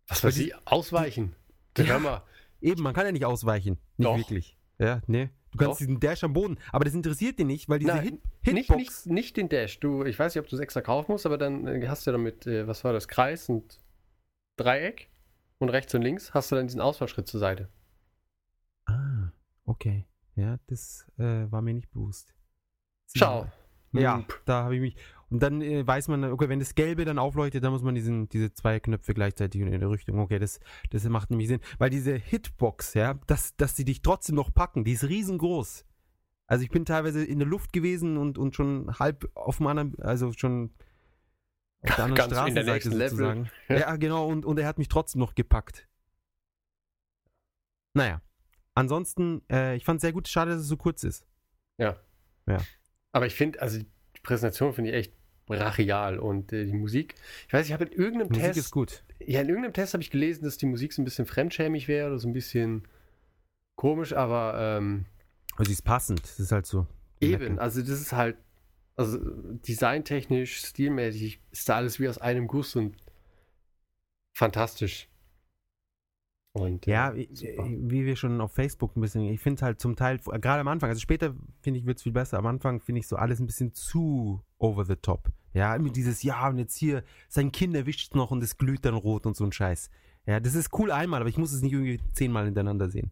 Speaker 1: Was weiß ich, ausweichen.
Speaker 2: Ja.
Speaker 1: Hör mal.
Speaker 2: Eben, man kann ja nicht ausweichen. Nicht
Speaker 1: Doch.
Speaker 2: wirklich. Ja, nee. Du kannst
Speaker 1: Doch.
Speaker 2: diesen Dash am Boden, aber das interessiert dich nicht, weil diese
Speaker 1: Nein,
Speaker 2: Hit
Speaker 1: Nicht,
Speaker 2: Hitbox.
Speaker 1: nicht, nicht den Dash. Du, ich weiß nicht, ob du es extra kaufen musst, aber dann äh, hast du ja damit, äh, was war das, Kreis und Dreieck und rechts und links hast du dann diesen Ausfallschritt zur Seite.
Speaker 2: Ah, okay. Ja, das äh, war mir nicht bewusst. Mal. Ja, da habe ich mich. Und dann äh, weiß man, okay, wenn das Gelbe dann aufleuchtet, dann muss man diesen, diese zwei Knöpfe gleichzeitig in der Richtung. Okay, das, das macht nämlich Sinn. Weil diese Hitbox, ja, dass, dass sie dich trotzdem noch packen, die ist riesengroß. Also ich bin teilweise in der Luft gewesen und, und schon halb auf dem anderen, also schon auf der anderen
Speaker 1: Ganz
Speaker 2: Straßenseite
Speaker 1: nächsten Level.
Speaker 2: sozusagen. Ja, genau, und, und er hat mich trotzdem noch gepackt. Naja. Ansonsten, äh, ich fand es sehr gut, schade, dass es so kurz ist.
Speaker 1: Aber ich finde, also die Präsentation finde ich echt brachial und äh, die Musik. Ich weiß, ich habe in irgendeinem
Speaker 2: Musik
Speaker 1: Test,
Speaker 2: ist gut.
Speaker 1: ja, in irgendeinem Test habe ich gelesen, dass die Musik so ein bisschen fremdschämig wäre oder so ein bisschen komisch, aber ähm,
Speaker 2: Also sie ist passend, das ist halt so.
Speaker 1: Eben, also das ist halt, also designtechnisch, stilmäßig ist da alles wie aus einem Guss und fantastisch. Und
Speaker 2: Ja,
Speaker 1: äh,
Speaker 2: wie,
Speaker 1: super.
Speaker 2: wie wir schon auf Facebook ein bisschen, ich finde halt zum Teil, gerade am Anfang, also später finde ich, wird es viel besser. Am Anfang finde ich so alles ein bisschen zu over the top. Ja, immer dieses, ja, und jetzt hier, sein Kind erwischt es noch und es glüht dann rot und so ein Scheiß. Ja, das ist cool einmal, aber ich muss es nicht irgendwie zehnmal hintereinander sehen.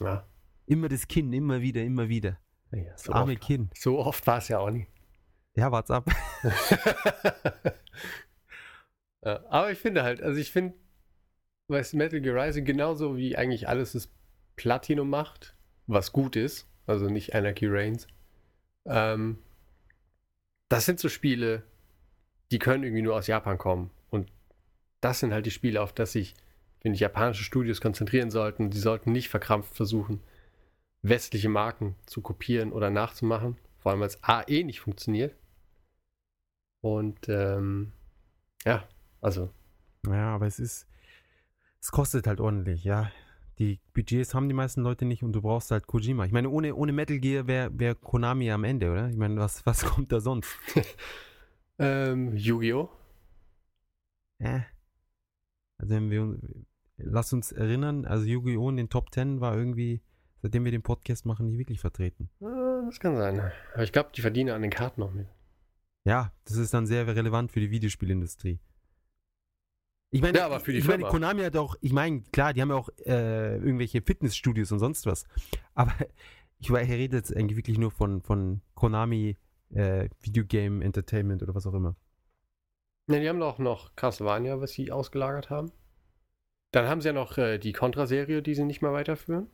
Speaker 1: ja.
Speaker 2: Immer das Kinn, immer wieder, immer wieder.
Speaker 1: Ja, so,
Speaker 2: arme
Speaker 1: oft,
Speaker 2: Kinn.
Speaker 1: so oft war es ja auch nie.
Speaker 2: Ja, wart's ab.
Speaker 1: ja, aber ich finde halt, also ich finde, was Metal Gear Rising genauso wie eigentlich alles das Platinum macht, was gut ist, also nicht Anarchy Reigns, ähm, das sind so Spiele, die können irgendwie nur aus Japan kommen. Und das sind halt die Spiele, auf das ich den sich japanische Studios konzentrieren sollten. Die sollten nicht verkrampft versuchen, westliche Marken zu kopieren oder nachzumachen. Vor allem, weil es A eh nicht funktioniert. Und ähm, ja, also
Speaker 2: Ja, aber es ist, es kostet halt ordentlich, ja. Die Budgets haben die meisten Leute nicht und du brauchst halt Kojima. Ich meine, ohne, ohne Metal Gear wäre wär Konami am Ende, oder? Ich meine, was, was kommt da sonst?
Speaker 1: ähm, Yu-Gi-Oh!
Speaker 2: Äh. Also wenn wir uns, lass uns erinnern, also Yu-Gi-Oh! in den Top 10 war irgendwie, seitdem wir den Podcast machen, nicht wirklich vertreten.
Speaker 1: Das kann sein. Aber ich glaube, die verdienen an den Karten noch mit.
Speaker 2: Ja, das ist dann sehr relevant für die Videospielindustrie. Ich meine,
Speaker 1: Ja, aber für die
Speaker 2: ich meine,
Speaker 1: Firma.
Speaker 2: Konami hat auch, ich meine, klar, die haben ja auch äh, irgendwelche Fitnessstudios und sonst was. Aber ich war- ich rede jetzt eigentlich wirklich nur von, von Konami äh, Videogame Entertainment oder was auch immer.
Speaker 1: Ja, die haben doch noch Castlevania, was sie ausgelagert haben. Dann haben sie ja noch äh, die Contra-Serie, die sie nicht mehr weiterführen.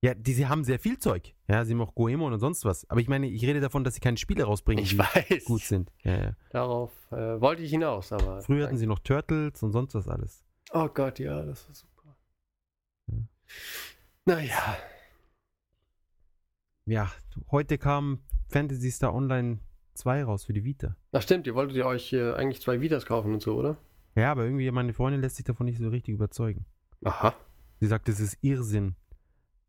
Speaker 2: Ja, die, sie haben sehr viel Zeug. Ja, sie haben auch Goemon und sonst was. Aber ich meine, ich rede davon, dass sie keine Spiele rausbringen,
Speaker 1: Ich
Speaker 2: die
Speaker 1: weiß.
Speaker 2: gut sind. Ja, ja.
Speaker 1: Darauf äh, wollte ich hinaus, aber.
Speaker 2: Früher hatten sie noch Turtles und sonst was alles.
Speaker 1: Oh Gott, ja, das war super.
Speaker 2: Ja.
Speaker 1: Naja.
Speaker 2: Ja, heute kam Fantasy Star Online 2 raus für die Vita.
Speaker 1: Ach stimmt, ihr wolltet ja euch äh, eigentlich zwei Vitas kaufen und so, oder?
Speaker 2: Ja, aber irgendwie meine Freundin lässt sich davon nicht so richtig überzeugen.
Speaker 1: Aha.
Speaker 2: Sie sagt, es ist Irrsinn,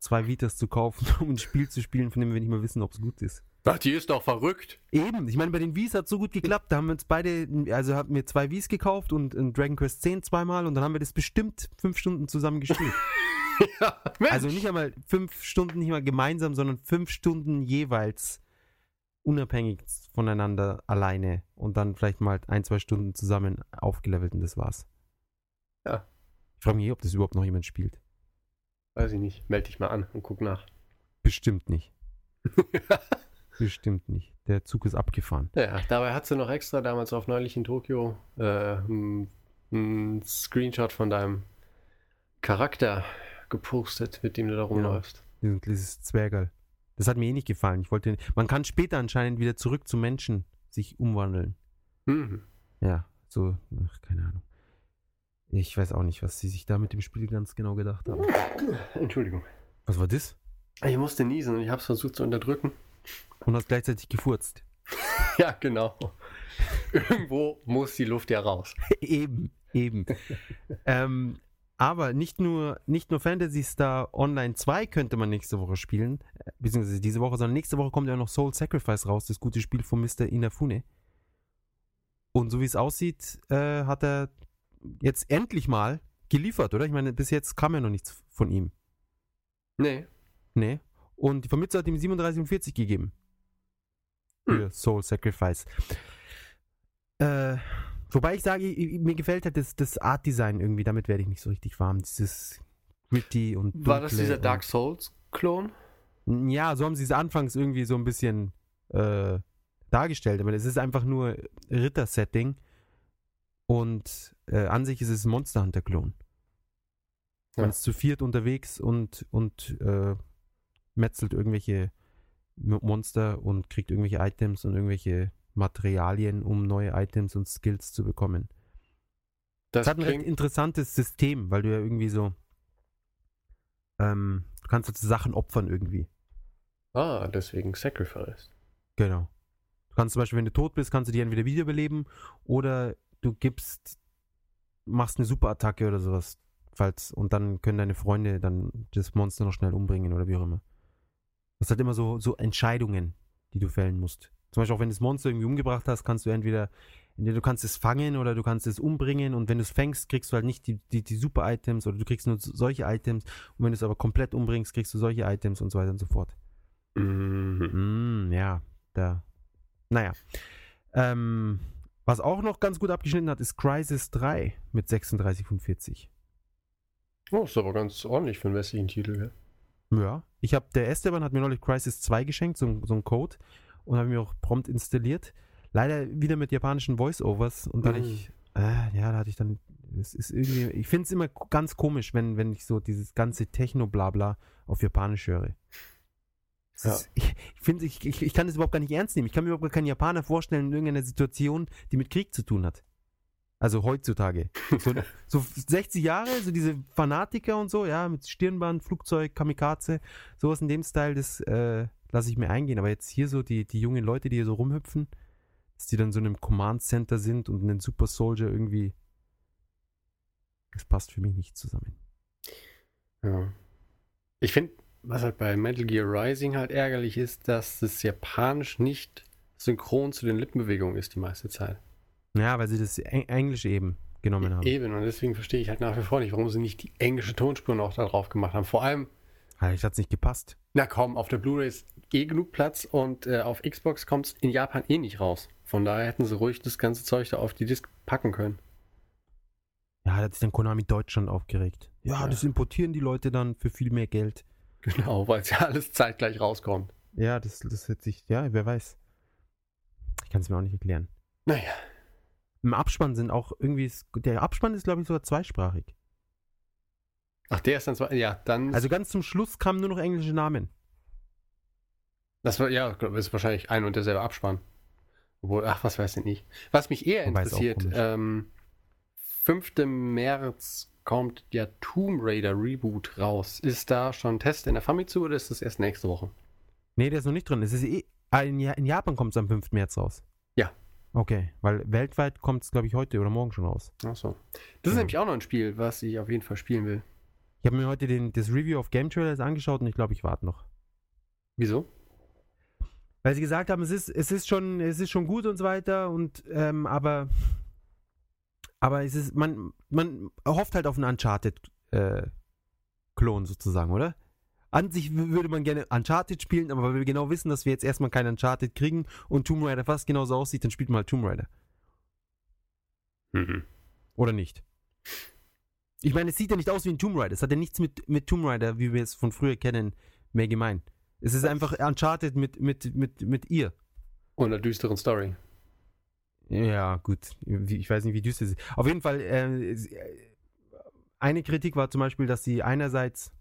Speaker 2: zwei Vitas zu kaufen, um ein Spiel zu spielen, von dem wir nicht mal wissen, ob es gut ist.
Speaker 1: Ach, die ist doch verrückt.
Speaker 2: Eben, ich meine, bei den Wies hat es so gut geklappt. Da haben wir uns beide, also haben wir zwei Wies gekauft und in Dragon Quest 10 zweimal und dann haben wir das bestimmt fünf Stunden zusammen gespielt.
Speaker 1: ja.
Speaker 2: Also nicht einmal fünf Stunden, nicht mal gemeinsam, sondern fünf Stunden jeweils unabhängig voneinander alleine und dann vielleicht mal ein, zwei Stunden zusammen aufgelevelt und das war's.
Speaker 1: Ja.
Speaker 2: Ich frage mich, ob das überhaupt noch jemand spielt.
Speaker 1: Weiß ich nicht. Meld dich mal an und guck nach.
Speaker 2: Bestimmt nicht. Bestimmt nicht. Der Zug ist abgefahren.
Speaker 1: Ja, dabei hat sie noch extra damals auf neulich in Tokio äh, einen Screenshot von deinem Charakter gepostet, mit dem du da rumläufst.
Speaker 2: Dieses- Dieses Zwergerl. Das hat mir eh nicht gefallen. Ich wollte, man kann später anscheinend wieder zurück zu Menschen sich umwandeln.
Speaker 1: Mhm.
Speaker 2: Ja, so, ach, keine Ahnung. Ich weiß auch nicht, was sie sich da mit dem Spiel ganz genau gedacht haben.
Speaker 1: Entschuldigung.
Speaker 2: Was war das?
Speaker 1: Ich musste niesen und ich habe es versucht zu unterdrücken.
Speaker 2: Und hast gleichzeitig gefurzt.
Speaker 1: Ja, genau. Irgendwo muss die Luft ja raus.
Speaker 2: eben, eben. ähm, aber nicht nur, nicht nur Fantasy Star Online 2 könnte man nächste Woche spielen, äh, beziehungsweise diese Woche, sondern nächste Woche kommt ja auch noch Soul Sacrifice raus, das gute Spiel von Mr. Inafune. Und so wie es aussieht, äh, hat er jetzt endlich mal geliefert, oder? Ich meine, bis jetzt kam ja noch nichts von ihm.
Speaker 1: Nee.
Speaker 2: Nee. Und die Vermittler hat ihm 37 und 40 gegeben. Für Soul Sacrifice. Äh, wobei ich sage, mir gefällt halt das, das Art Design irgendwie, damit werde ich nicht so richtig warm. Dieses gritty und
Speaker 1: War das dieser Dark Souls-Klon?
Speaker 2: Ja, so haben sie es anfangs irgendwie so ein bisschen äh, dargestellt, aber es ist einfach nur Ritter-Setting und äh, an sich ist es ein Monster Hunter-Klon. Man
Speaker 1: Ja.
Speaker 2: ist zu viert unterwegs und, und äh, metzelt irgendwelche Mo- Monster und kriegt irgendwelche Items und irgendwelche Materialien, um neue Items und Skills zu bekommen.
Speaker 1: Das
Speaker 2: Es hat ein recht interessantes System, weil du ja irgendwie so ähm, du kannst jetzt Sachen opfern irgendwie.
Speaker 1: ah, deswegen Sacrifice.
Speaker 2: Genau. Du kannst zum Beispiel, wenn du tot bist, kannst du dich entweder wiederbeleben oder du gibst, machst eine Superattacke oder sowas. Falls, und dann können deine Freunde dann das Monster noch schnell umbringen oder wie auch immer. Das sind halt immer so, so Entscheidungen, die du fällen musst. Zum Beispiel auch wenn du das Monster irgendwie umgebracht hast, kannst du entweder, entweder du kannst es fangen oder du kannst es umbringen und wenn du es fängst, kriegst du halt nicht die, die, die Super-Items oder du kriegst nur so- solche Items und wenn du es aber komplett umbringst, kriegst du solche Items und so weiter und so fort.
Speaker 1: Mhm.
Speaker 2: Mm, ja, da. Naja. Ähm, was auch noch ganz gut abgeschnitten hat, ist Crisis 3 mit 36 von 40.
Speaker 1: Oh, ist aber ganz ordentlich für einen westlichen Titel, gell?
Speaker 2: Ja. Ich habe, der Esteban hat mir neulich Crisis 2 geschenkt, so, so ein Code, und habe mir auch prompt installiert. Leider wieder mit japanischen Voice-Overs und dann
Speaker 1: Mhm.
Speaker 2: ich, äh, ja, da hatte ich dann, es ist irgendwie, ich finde es immer ganz komisch, wenn, wenn ich so dieses ganze Techno-Blabla auf Japanisch höre.
Speaker 1: Ja.
Speaker 2: Ist, ich finde, ich, ich, ich kann das überhaupt gar nicht ernst nehmen. Ich kann mir überhaupt keinen Japaner vorstellen in irgendeiner Situation, die mit Krieg zu tun hat. Also heutzutage. So, so 60 Jahre, so diese Fanatiker und so, ja, mit Stirnband, Flugzeug, Kamikaze, sowas in dem Style, das äh, lasse ich mir eingehen. Aber jetzt hier so die, die jungen Leute, die hier so rumhüpfen, dass die dann so in einem Command Center sind und einen Super Soldier irgendwie. Das passt für mich nicht zusammen.
Speaker 1: Ja. Ich finde, was halt bei Metal Gear Rising halt ärgerlich ist, dass das Japanisch nicht synchron zu den Lippenbewegungen ist die meiste Zeit.
Speaker 2: Ja, weil sie das Eng Englisch eben genommen haben.
Speaker 1: Eben, und deswegen verstehe ich halt nach wie vor nicht, warum sie nicht die englische Tonspur noch da drauf gemacht haben. Vor allem,
Speaker 2: Eigentlich hat es nicht gepasst.
Speaker 1: na komm, auf der Blu-ray ist eh genug Platz und äh, auf Xbox kommt es in Japan eh nicht raus. Von daher hätten sie ruhig das ganze Zeug da auf die Disk packen können.
Speaker 2: Ja, da hat sich dann Konami Deutschland aufgeregt. Ja,
Speaker 1: Ja.
Speaker 2: das importieren die Leute dann für viel mehr Geld.
Speaker 1: Genau, weil es ja alles zeitgleich rauskommt.
Speaker 2: Ja, das, das hätte sich, ja, wer weiß. Ich kann es mir auch nicht erklären.
Speaker 1: Naja,
Speaker 2: Im Abspann sind auch irgendwie, der Abspann ist, glaube ich, sogar zweisprachig.
Speaker 1: ach, der ist dann zwar, ja, dann,
Speaker 2: Also ganz zum Schluss kamen nur noch englische Namen.
Speaker 1: das war, ja, das ist wahrscheinlich ein und derselbe Abspann. Obwohl, ach, was weiß ich nicht. Was mich eher
Speaker 2: Wobei
Speaker 1: interessiert, ähm, 5. März kommt der Tomb Raider Reboot raus. Ist da schon ein Test in der Famitsu oder ist das erst nächste Woche?
Speaker 2: Nee, der ist noch nicht drin. Es ist eh, ah, in, Ja- in Japan kommt es am 5. März raus.
Speaker 1: Ja.
Speaker 2: Okay, weil weltweit kommt es, glaube ich, heute oder morgen schon raus.
Speaker 1: Ach so. Das ist
Speaker 2: Ja.
Speaker 1: nämlich auch noch ein Spiel, was ich auf jeden Fall spielen will.
Speaker 2: Ich habe mir heute den, das Review auf Game Trailers angeschaut und ich glaube, ich warte noch.
Speaker 1: Wieso?
Speaker 2: Weil sie gesagt haben, es ist, es ist schon, es ist schon gut und so weiter und ähm, aber aber es ist, man, man hofft halt auf einen Uncharted-Klon sozusagen, oder? An sich würde man gerne Uncharted spielen, aber weil wir genau wissen, dass wir jetzt erstmal keinen Uncharted kriegen und Tomb Raider fast genauso aussieht, dann spielt man halt Tomb Raider.
Speaker 1: Mhm.
Speaker 2: Oder nicht? Ich meine, es sieht ja nicht aus wie ein Tomb Raider. Es hat ja nichts mit, mit Tomb Raider, wie wir es von früher kennen, mehr gemein. Es ist einfach Uncharted mit, mit, mit, mit ihr.
Speaker 1: Und einer düsteren Story.
Speaker 2: Ja, gut. Ich weiß nicht, wie düster sie. Auf jeden Fall, äh, sie- äh, eine Kritik war zum Beispiel, dass sie einerseits,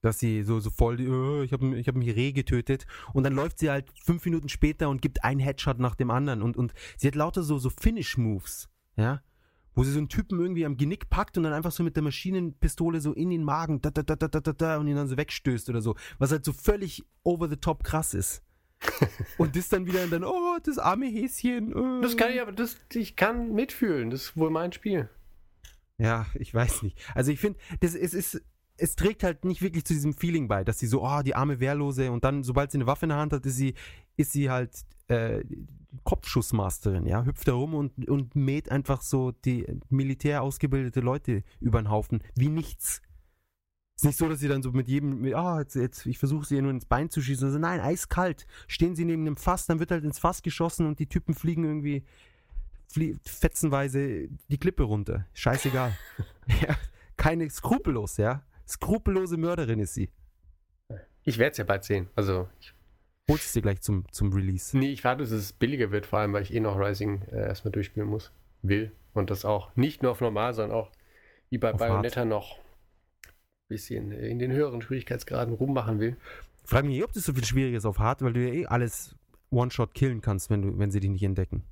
Speaker 2: dass sie so, so voll, äh, ich habe ich hab mich Reh getötet und dann läuft sie halt fünf Minuten später und gibt einen Headshot nach dem anderen und, und sie hat lauter so, so Finish-Moves, ja, wo sie so einen Typen irgendwie am Genick packt und dann einfach so mit der Maschinenpistole so in den Magen da, da, da, da, da, da, und ihn dann so wegstößt oder so, was halt so völlig over the top krass ist. und das dann wieder dann, oh, das arme Häschen. Äh.
Speaker 1: Das kann ich aber, das, ich kann mitfühlen. Das ist wohl mein Spiel.
Speaker 2: Ja, ich weiß nicht. Also ich finde, das es ist es trägt halt nicht wirklich zu diesem Feeling bei, dass sie so, oh, die arme Wehrlose und dann, sobald sie eine Waffe in der Hand hat, ist sie, ist sie halt äh, Kopfschussmasterin, ja, hüpft da rum und, und mäht einfach so die militär ausgebildete Leute über den Haufen, wie nichts. Ist nicht so, dass sie dann so mit jedem, mit, ah, jetzt, jetzt, ich versuche sie nur ins Bein zu schießen. Also nein, eiskalt. Stehen sie neben einem Fass, dann wird halt ins Fass geschossen und die Typen fliegen irgendwie flie fetzenweise die Klippe runter. Scheißegal. ja, keine skrupellos, ja. Skrupellose Mörderin ist sie.
Speaker 1: Ich werde es ja bald sehen. Also, ich,
Speaker 2: Holst es dir gleich zum, zum Release.
Speaker 1: nee, ich warte, dass es billiger wird, vor allem, weil ich eh noch Rising äh, erstmal durchspielen muss. Will. Und das auch nicht nur auf normal, sondern auch wie bei
Speaker 2: Auf
Speaker 1: Bayonetta noch ein bisschen äh, in den höheren Schwierigkeitsgraden rummachen will.
Speaker 2: Frag mich eh, ob das so viel schwieriger ist auf Hard, weil du ja eh alles One-Shot killen kannst, wenn, du, wenn sie dich nicht entdecken.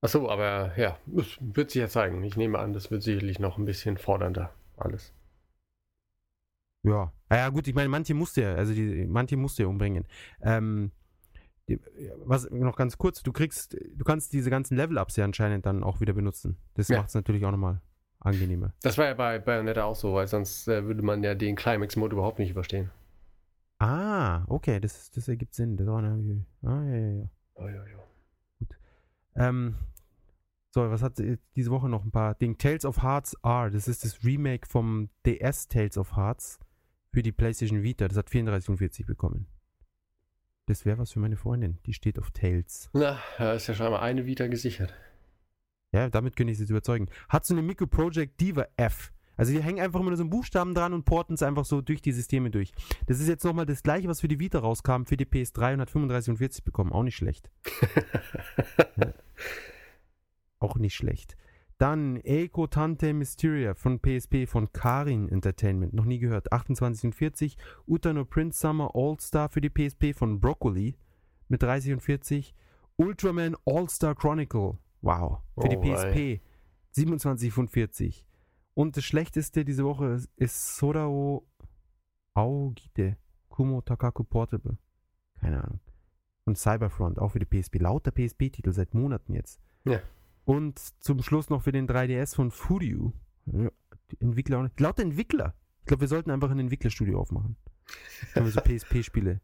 Speaker 1: Achso, aber ja, es wird sich ja zeigen. Ich nehme an, das wird sicherlich noch ein bisschen fordernder alles.
Speaker 2: Ja. Naja, gut, ich meine, manche musste ja, also die, manche musste ja umbringen. Ähm, die- was noch ganz kurz, du kriegst, du kannst diese ganzen Level-Ups ja anscheinend dann auch wieder benutzen. Das
Speaker 1: Ja.
Speaker 2: macht es natürlich auch nochmal angenehmer.
Speaker 1: Das war ja bei Bayonetta auch so, weil sonst äh, würde man ja den Climax-Mode überhaupt nicht überstehen.
Speaker 2: Ah, okay, das, das ergibt Sinn. Das war eine, ah, ja, ja, ja.
Speaker 1: Oh, ja, ja.
Speaker 2: Ähm, so, was hat diese Woche noch ein paar Dinge? Tales of Hearts R, das ist das Remake vom DS Tales of Hearts für die PlayStation Vita. Das hat 34,40 bekommen. Das wäre was für meine Freundin. Die steht auf Tales.
Speaker 1: Na, da ist ja schon mal eine Vita gesichert.
Speaker 2: Ja, damit könnte ich sie überzeugen. Hat so eine Micro Project Diva F. Also die hängen einfach immer nur so einen Buchstaben dran und porten es einfach so durch die Systeme durch. Das ist jetzt nochmal das gleiche, was für die Vita rauskam, für die PS3 und hat 35,40 bekommen. Auch nicht schlecht. Auch nicht schlecht. Dann Eco Tante Mysteria von PSP von Karin Entertainment. Noch nie gehört. 28,40. Utano Prince Summer All Star für die PSP von Broccoli mit 30 und 40. Ultraman All-Star Chronicle. Wow. Für die PSP. 27 von 40. Und das schlechteste diese Woche ist, Sorao Aogide Kumo Takaku Portable. Keine Ahnung. Und Cyberfront, auch für die PSP. Lauter PSP-Titel seit Monaten jetzt.
Speaker 1: Ja.
Speaker 2: Und zum Schluss noch für den 3DS von Furyu. Ja, Entwickler. Lauter Entwickler. Ich glaube, wir sollten einfach ein Entwicklerstudio aufmachen. Können wir so PSP-Spiele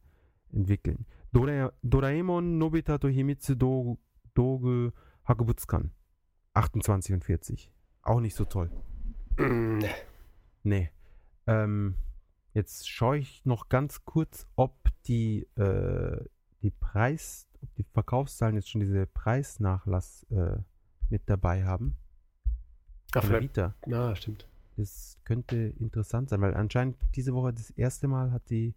Speaker 2: entwickeln. Dora Doraemon Nobita to Himitsu Do Doge Hakubutsukan. 28 und 40. Auch nicht so toll.
Speaker 1: Mm, ne.
Speaker 2: Nee. Ähm, jetzt schaue ich noch ganz kurz, ob die, äh, die Preis, ob die Verkaufszahlen jetzt schon diese Preisnachlass äh, mit dabei haben.
Speaker 1: Ach.
Speaker 2: Vita.
Speaker 1: Na, stimmt.
Speaker 2: Das könnte interessant sein, weil anscheinend diese Woche das erste Mal hat die.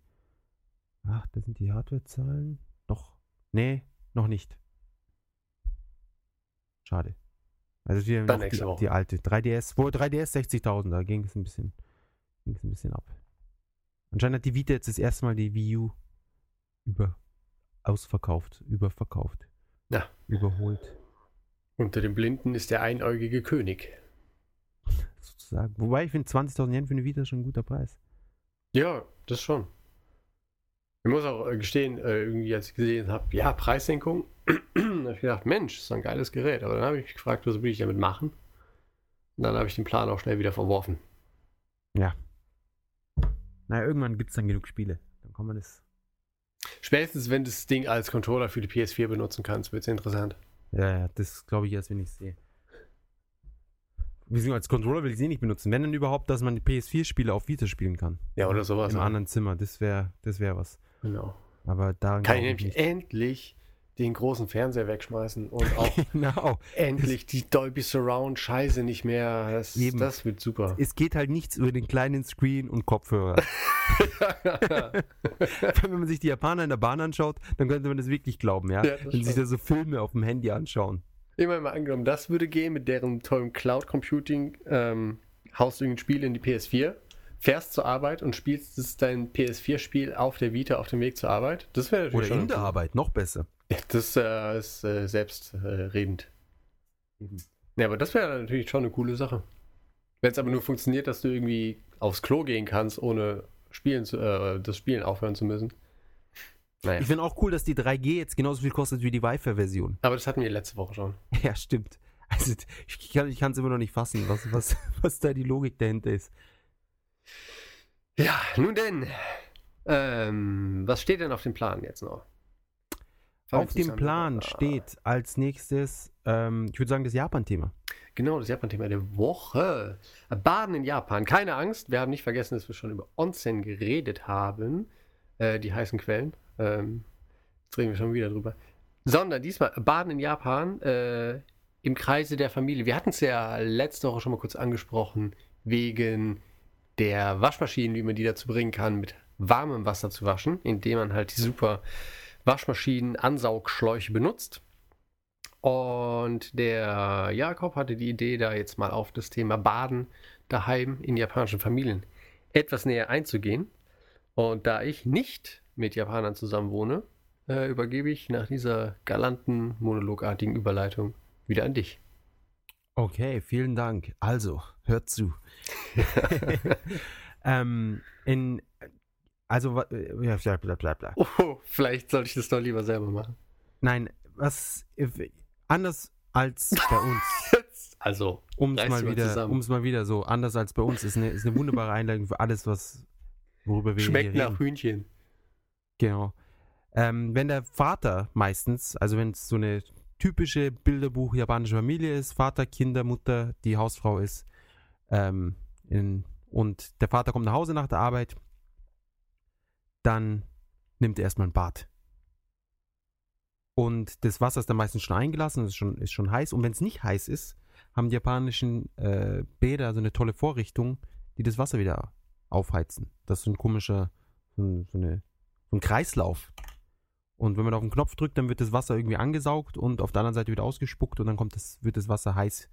Speaker 2: Ach, da sind die Hardwarezahlen. Doch. Nee, noch nicht. Schade. Also hier
Speaker 1: Dann nächste
Speaker 2: die,
Speaker 1: Woche.
Speaker 2: die alte 3DS, wo 3DS 60.000, da ging es ein bisschen, ging es ein bisschen ab. Anscheinend hat die Vita jetzt das erste Mal die Wii U über ausverkauft, überverkauft,
Speaker 1: Ja.
Speaker 2: überholt,
Speaker 1: Unter den Blinden ist der einäugige König.
Speaker 2: sozusagen. Wobei ich finde 20.000 Yen für eine Vita schon ein guter Preis.
Speaker 1: Ja, das schon. Ich muss auch äh, gestehen, äh, irgendwie als ich gesehen habe, ja, Preissenkung, habe ich gedacht, Mensch, ist ein geiles Gerät. Aber dann habe ich gefragt, was will ich damit machen? Und dann habe ich den Plan auch schnell wieder verworfen.
Speaker 2: Naja, irgendwann gibt es dann genug Spiele. Dann kann man das.
Speaker 1: Spätestens, wenn das Ding als Controller für die PS4 benutzen kannst, wird es interessant.
Speaker 2: Ja, ja, das glaube ich erst, wenn ich es sehe. Wieso als Controller will ich sie nicht benutzen. Wenn dann überhaupt, dass man die PS4-Spiele auf Vita spielen kann.
Speaker 1: Ja, oder sowas.
Speaker 2: Im
Speaker 1: ja.
Speaker 2: anderen Zimmer. Das wäre das wär was.
Speaker 1: Genau.
Speaker 2: Aber da.
Speaker 1: Kann ich nämlich endlich den großen Fernseher wegschmeißen und auch
Speaker 2: Genau.
Speaker 1: endlich die Dolby Surround Scheiße nicht mehr. Das, das wird super.
Speaker 2: Es geht halt nichts über den kleinen Screen und Kopfhörer. Wenn man sich die Japaner in der Bahn anschaut, dann könnte man das wirklich glauben, ja?
Speaker 1: Ja,
Speaker 2: Wenn sie sich
Speaker 1: stimmt.
Speaker 2: da so Filme auf dem Handy anschauen.
Speaker 1: Immer mal angenommen, das würde gehen mit deren tollem Cloud Computing, ähm, haust du ein Spiel in die PS4, fährst zur Arbeit und spielst dein PS4-Spiel auf der Vita auf dem Weg zur Arbeit. Das wäre natürlich
Speaker 2: Oder
Speaker 1: schon
Speaker 2: in der. Arbeit, noch besser.
Speaker 1: Ja, das äh, ist äh, selbstredend.
Speaker 2: Eben.
Speaker 1: Ja, aber das wäre natürlich schon eine coole Sache. Wenn es aber nur funktioniert, dass du irgendwie aufs Klo gehen kannst, ohne spielen zu, äh, das Spielen aufhören zu müssen. Naja.
Speaker 2: Ich finde auch cool, dass die 3G jetzt genauso viel kostet wie die Wi-Fi-Version.
Speaker 1: aber das hatten wir letzte Woche schon.
Speaker 2: Ja, stimmt. Also ich kann es immer noch nicht fassen, was, was, was da die Logik dahinter ist.
Speaker 1: Ja, nun denn. Ähm, was steht denn auf dem Plan jetzt noch?
Speaker 2: Auf dem Plan
Speaker 1: an.
Speaker 2: steht als nächstes, ähm, ich würde sagen, das Japan-Thema.
Speaker 1: Genau, das Japan-Thema der Woche. Baden in Japan. Keine Angst, wir haben nicht vergessen, dass wir schon über Onsen geredet haben. Äh, die heißen Quellen. Ähm, jetzt reden wir schon wieder drüber. Sondern diesmal Baden in Japan äh, im Kreise der Familie. Wir hatten es ja letzte Woche schon mal kurz angesprochen, wegen der Waschmaschinen, wie man die dazu bringen kann, mit warmem Wasser zu waschen, indem man halt die super Waschmaschinen-Ansaugschläuche benutzt. Und der Jakob hatte die Idee, da jetzt mal auf das Thema Baden daheim in japanischen Familien etwas näher einzugehen. Und da ich nicht mit Japanern zusammen wohne, äh, übergebe ich nach dieser galanten, monologartigen Überleitung wieder an dich.
Speaker 2: Okay, vielen Dank. Also, hört zu. ähm, in, also, äh, ja, bla, bla, bla, bla.
Speaker 1: Oh, vielleicht sollte ich das doch lieber selber machen.
Speaker 2: Nein, was, äh, anders als bei uns,
Speaker 1: Also,
Speaker 2: um es mal wieder, um mal wieder so, anders als bei uns, ist eine, ist eine wunderbare Einleitung für alles, was, worüber wir
Speaker 1: schmeckt
Speaker 2: hier reden.
Speaker 1: nach Hühnchen.
Speaker 2: Genau. Ähm, wenn der Vater meistens, also wenn es so eine typische Bilderbuch japanische Familie ist, Vater, Kinder, Mutter, die Hausfrau ist, ähm, in, und der Vater kommt nach Hause nach der Arbeit, dann nimmt er erstmal ein Bad. Und das Wasser ist dann meistens schon eingelassen, ist schon, ist schon heiß. Und wenn es nicht heiß ist, haben die japanischen äh, Bäder so eine tolle Vorrichtung, die das Wasser wieder aufheizen. Das ist so ein komischer, so, ein, so, eine, so ein Kreislauf. Und wenn man auf den Knopf drückt, dann wird das Wasser irgendwie angesaugt und auf der anderen Seite wieder ausgespuckt und dann kommt das, wird das Wasser heiß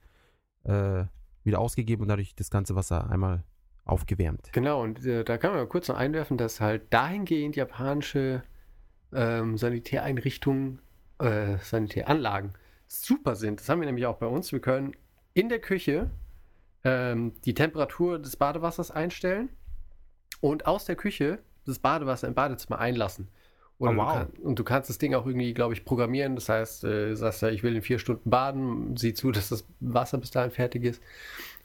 Speaker 2: äh, wieder ausgegeben und dadurch das ganze Wasser einmal aufgewärmt.
Speaker 1: Genau, und äh, da kann man kurz noch einwerfen, dass halt dahingehend japanische ähm, Sanitäreinrichtungen äh, Sanitäranlagen super sind. Das haben wir nämlich auch bei uns. Wir können in der Küche ähm, die Temperatur des Badewassers einstellen und aus der Küche das Badewasser im Badezimmer einlassen.
Speaker 2: Oh, wow.
Speaker 1: du kann, und du kannst das Ding auch irgendwie, glaube ich, programmieren. Das heißt, äh, du sagst ja, ich will in vier Stunden baden, sieh zu, dass das Wasser bis dahin fertig ist.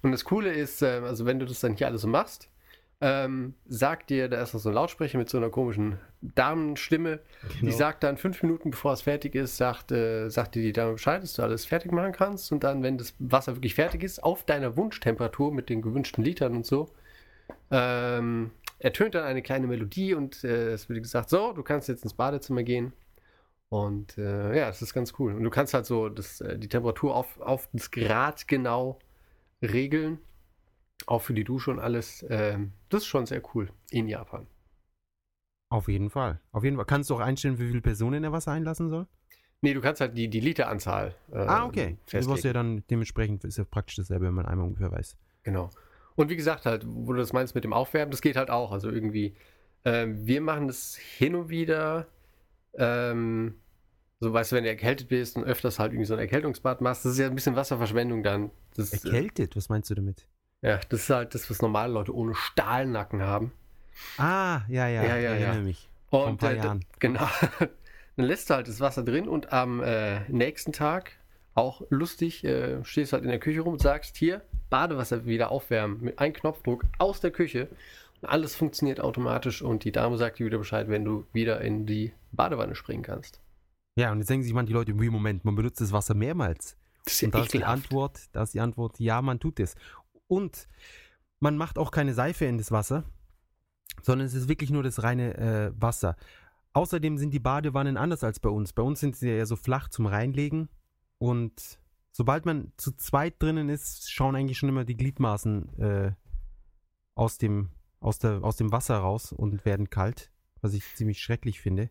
Speaker 1: Und das Coole ist, ähm, also wenn du das dann hier alles so machst, ähm, sagt dir, da ist noch so ein Lautsprecher mit so einer komischen Damenstimme, die
Speaker 2: Genau.
Speaker 1: sagt dann fünf Minuten bevor es fertig ist, sagt, äh, sagt dir die Dame Bescheid, dass du alles fertig machen kannst. Und dann, wenn das Wasser wirklich fertig ist, auf deiner Wunschtemperatur mit den gewünschten Litern und so, ähm, ertönt dann eine kleine Melodie und äh, es wird gesagt, so, du kannst jetzt ins Badezimmer gehen. Und äh, ja, das ist ganz cool. Und du kannst halt so das, äh, die Temperatur auf, auf das Grad genau regeln. Auch für die Dusche und alles. Ähm, das ist schon sehr cool in Japan.
Speaker 2: Auf jeden Fall. Auf jeden Fall. Kannst du auch einstellen, wie viele Personen er Wasser einlassen soll?
Speaker 1: Nee, du kannst halt die, die Literanzahl. äh,
Speaker 2: ah, okay. Du
Speaker 1: festlegen.
Speaker 2: wirst ja dann dementsprechend, ist ja praktisch dasselbe, wenn man einmal ungefähr weiß.
Speaker 1: Genau. Und wie gesagt, halt, wo du das meinst mit dem Aufwärmen, das geht halt auch. Also irgendwie, ähm, wir machen das hin und wieder, ähm, so weißt du, wenn du erkältet bist und öfters halt irgendwie so ein Erkältungsbad machst, das ist ja ein bisschen Wasserverschwendung dann. Das, äh,
Speaker 2: Erkältet? Was meinst du damit?
Speaker 1: ja, das ist halt das, was normale Leute ohne Stahlnacken haben.
Speaker 2: Ah, ja, ja.
Speaker 1: Ja, ja,
Speaker 2: ich
Speaker 1: ja.
Speaker 2: erinnere mich. Vor ein
Speaker 1: Und
Speaker 2: paar
Speaker 1: äh,
Speaker 2: Jahren.
Speaker 1: genau. Dann lässt du halt das Wasser drin und am äh, nächsten Tag, auch lustig, äh, stehst halt in der Küche rum und sagst, hier, Badewasser wieder aufwärmen mit einem Knopfdruck aus der Küche. Und alles funktioniert automatisch und die Dame sagt dir wieder Bescheid, wenn du wieder in die Badewanne springen kannst.
Speaker 2: Ja, und jetzt denken sich manche Leute, wie Moment, man benutzt das Wasser mehrmals.
Speaker 1: Das ist ja
Speaker 2: Und da ist die. Antwort, da ist die Antwort, ja, man tut es. Und man macht auch keine Seife in das Wasser, sondern es ist wirklich nur das reine äh, Wasser. Außerdem sind die Badewannen anders als bei uns. Bei uns sind sie ja eher so flach zum Reinlegen und sobald man zu zweit drinnen ist, schauen eigentlich schon immer die Gliedmaßen äh, aus, dem, aus, der, aus dem Wasser raus und werden kalt, was ich ziemlich schrecklich finde.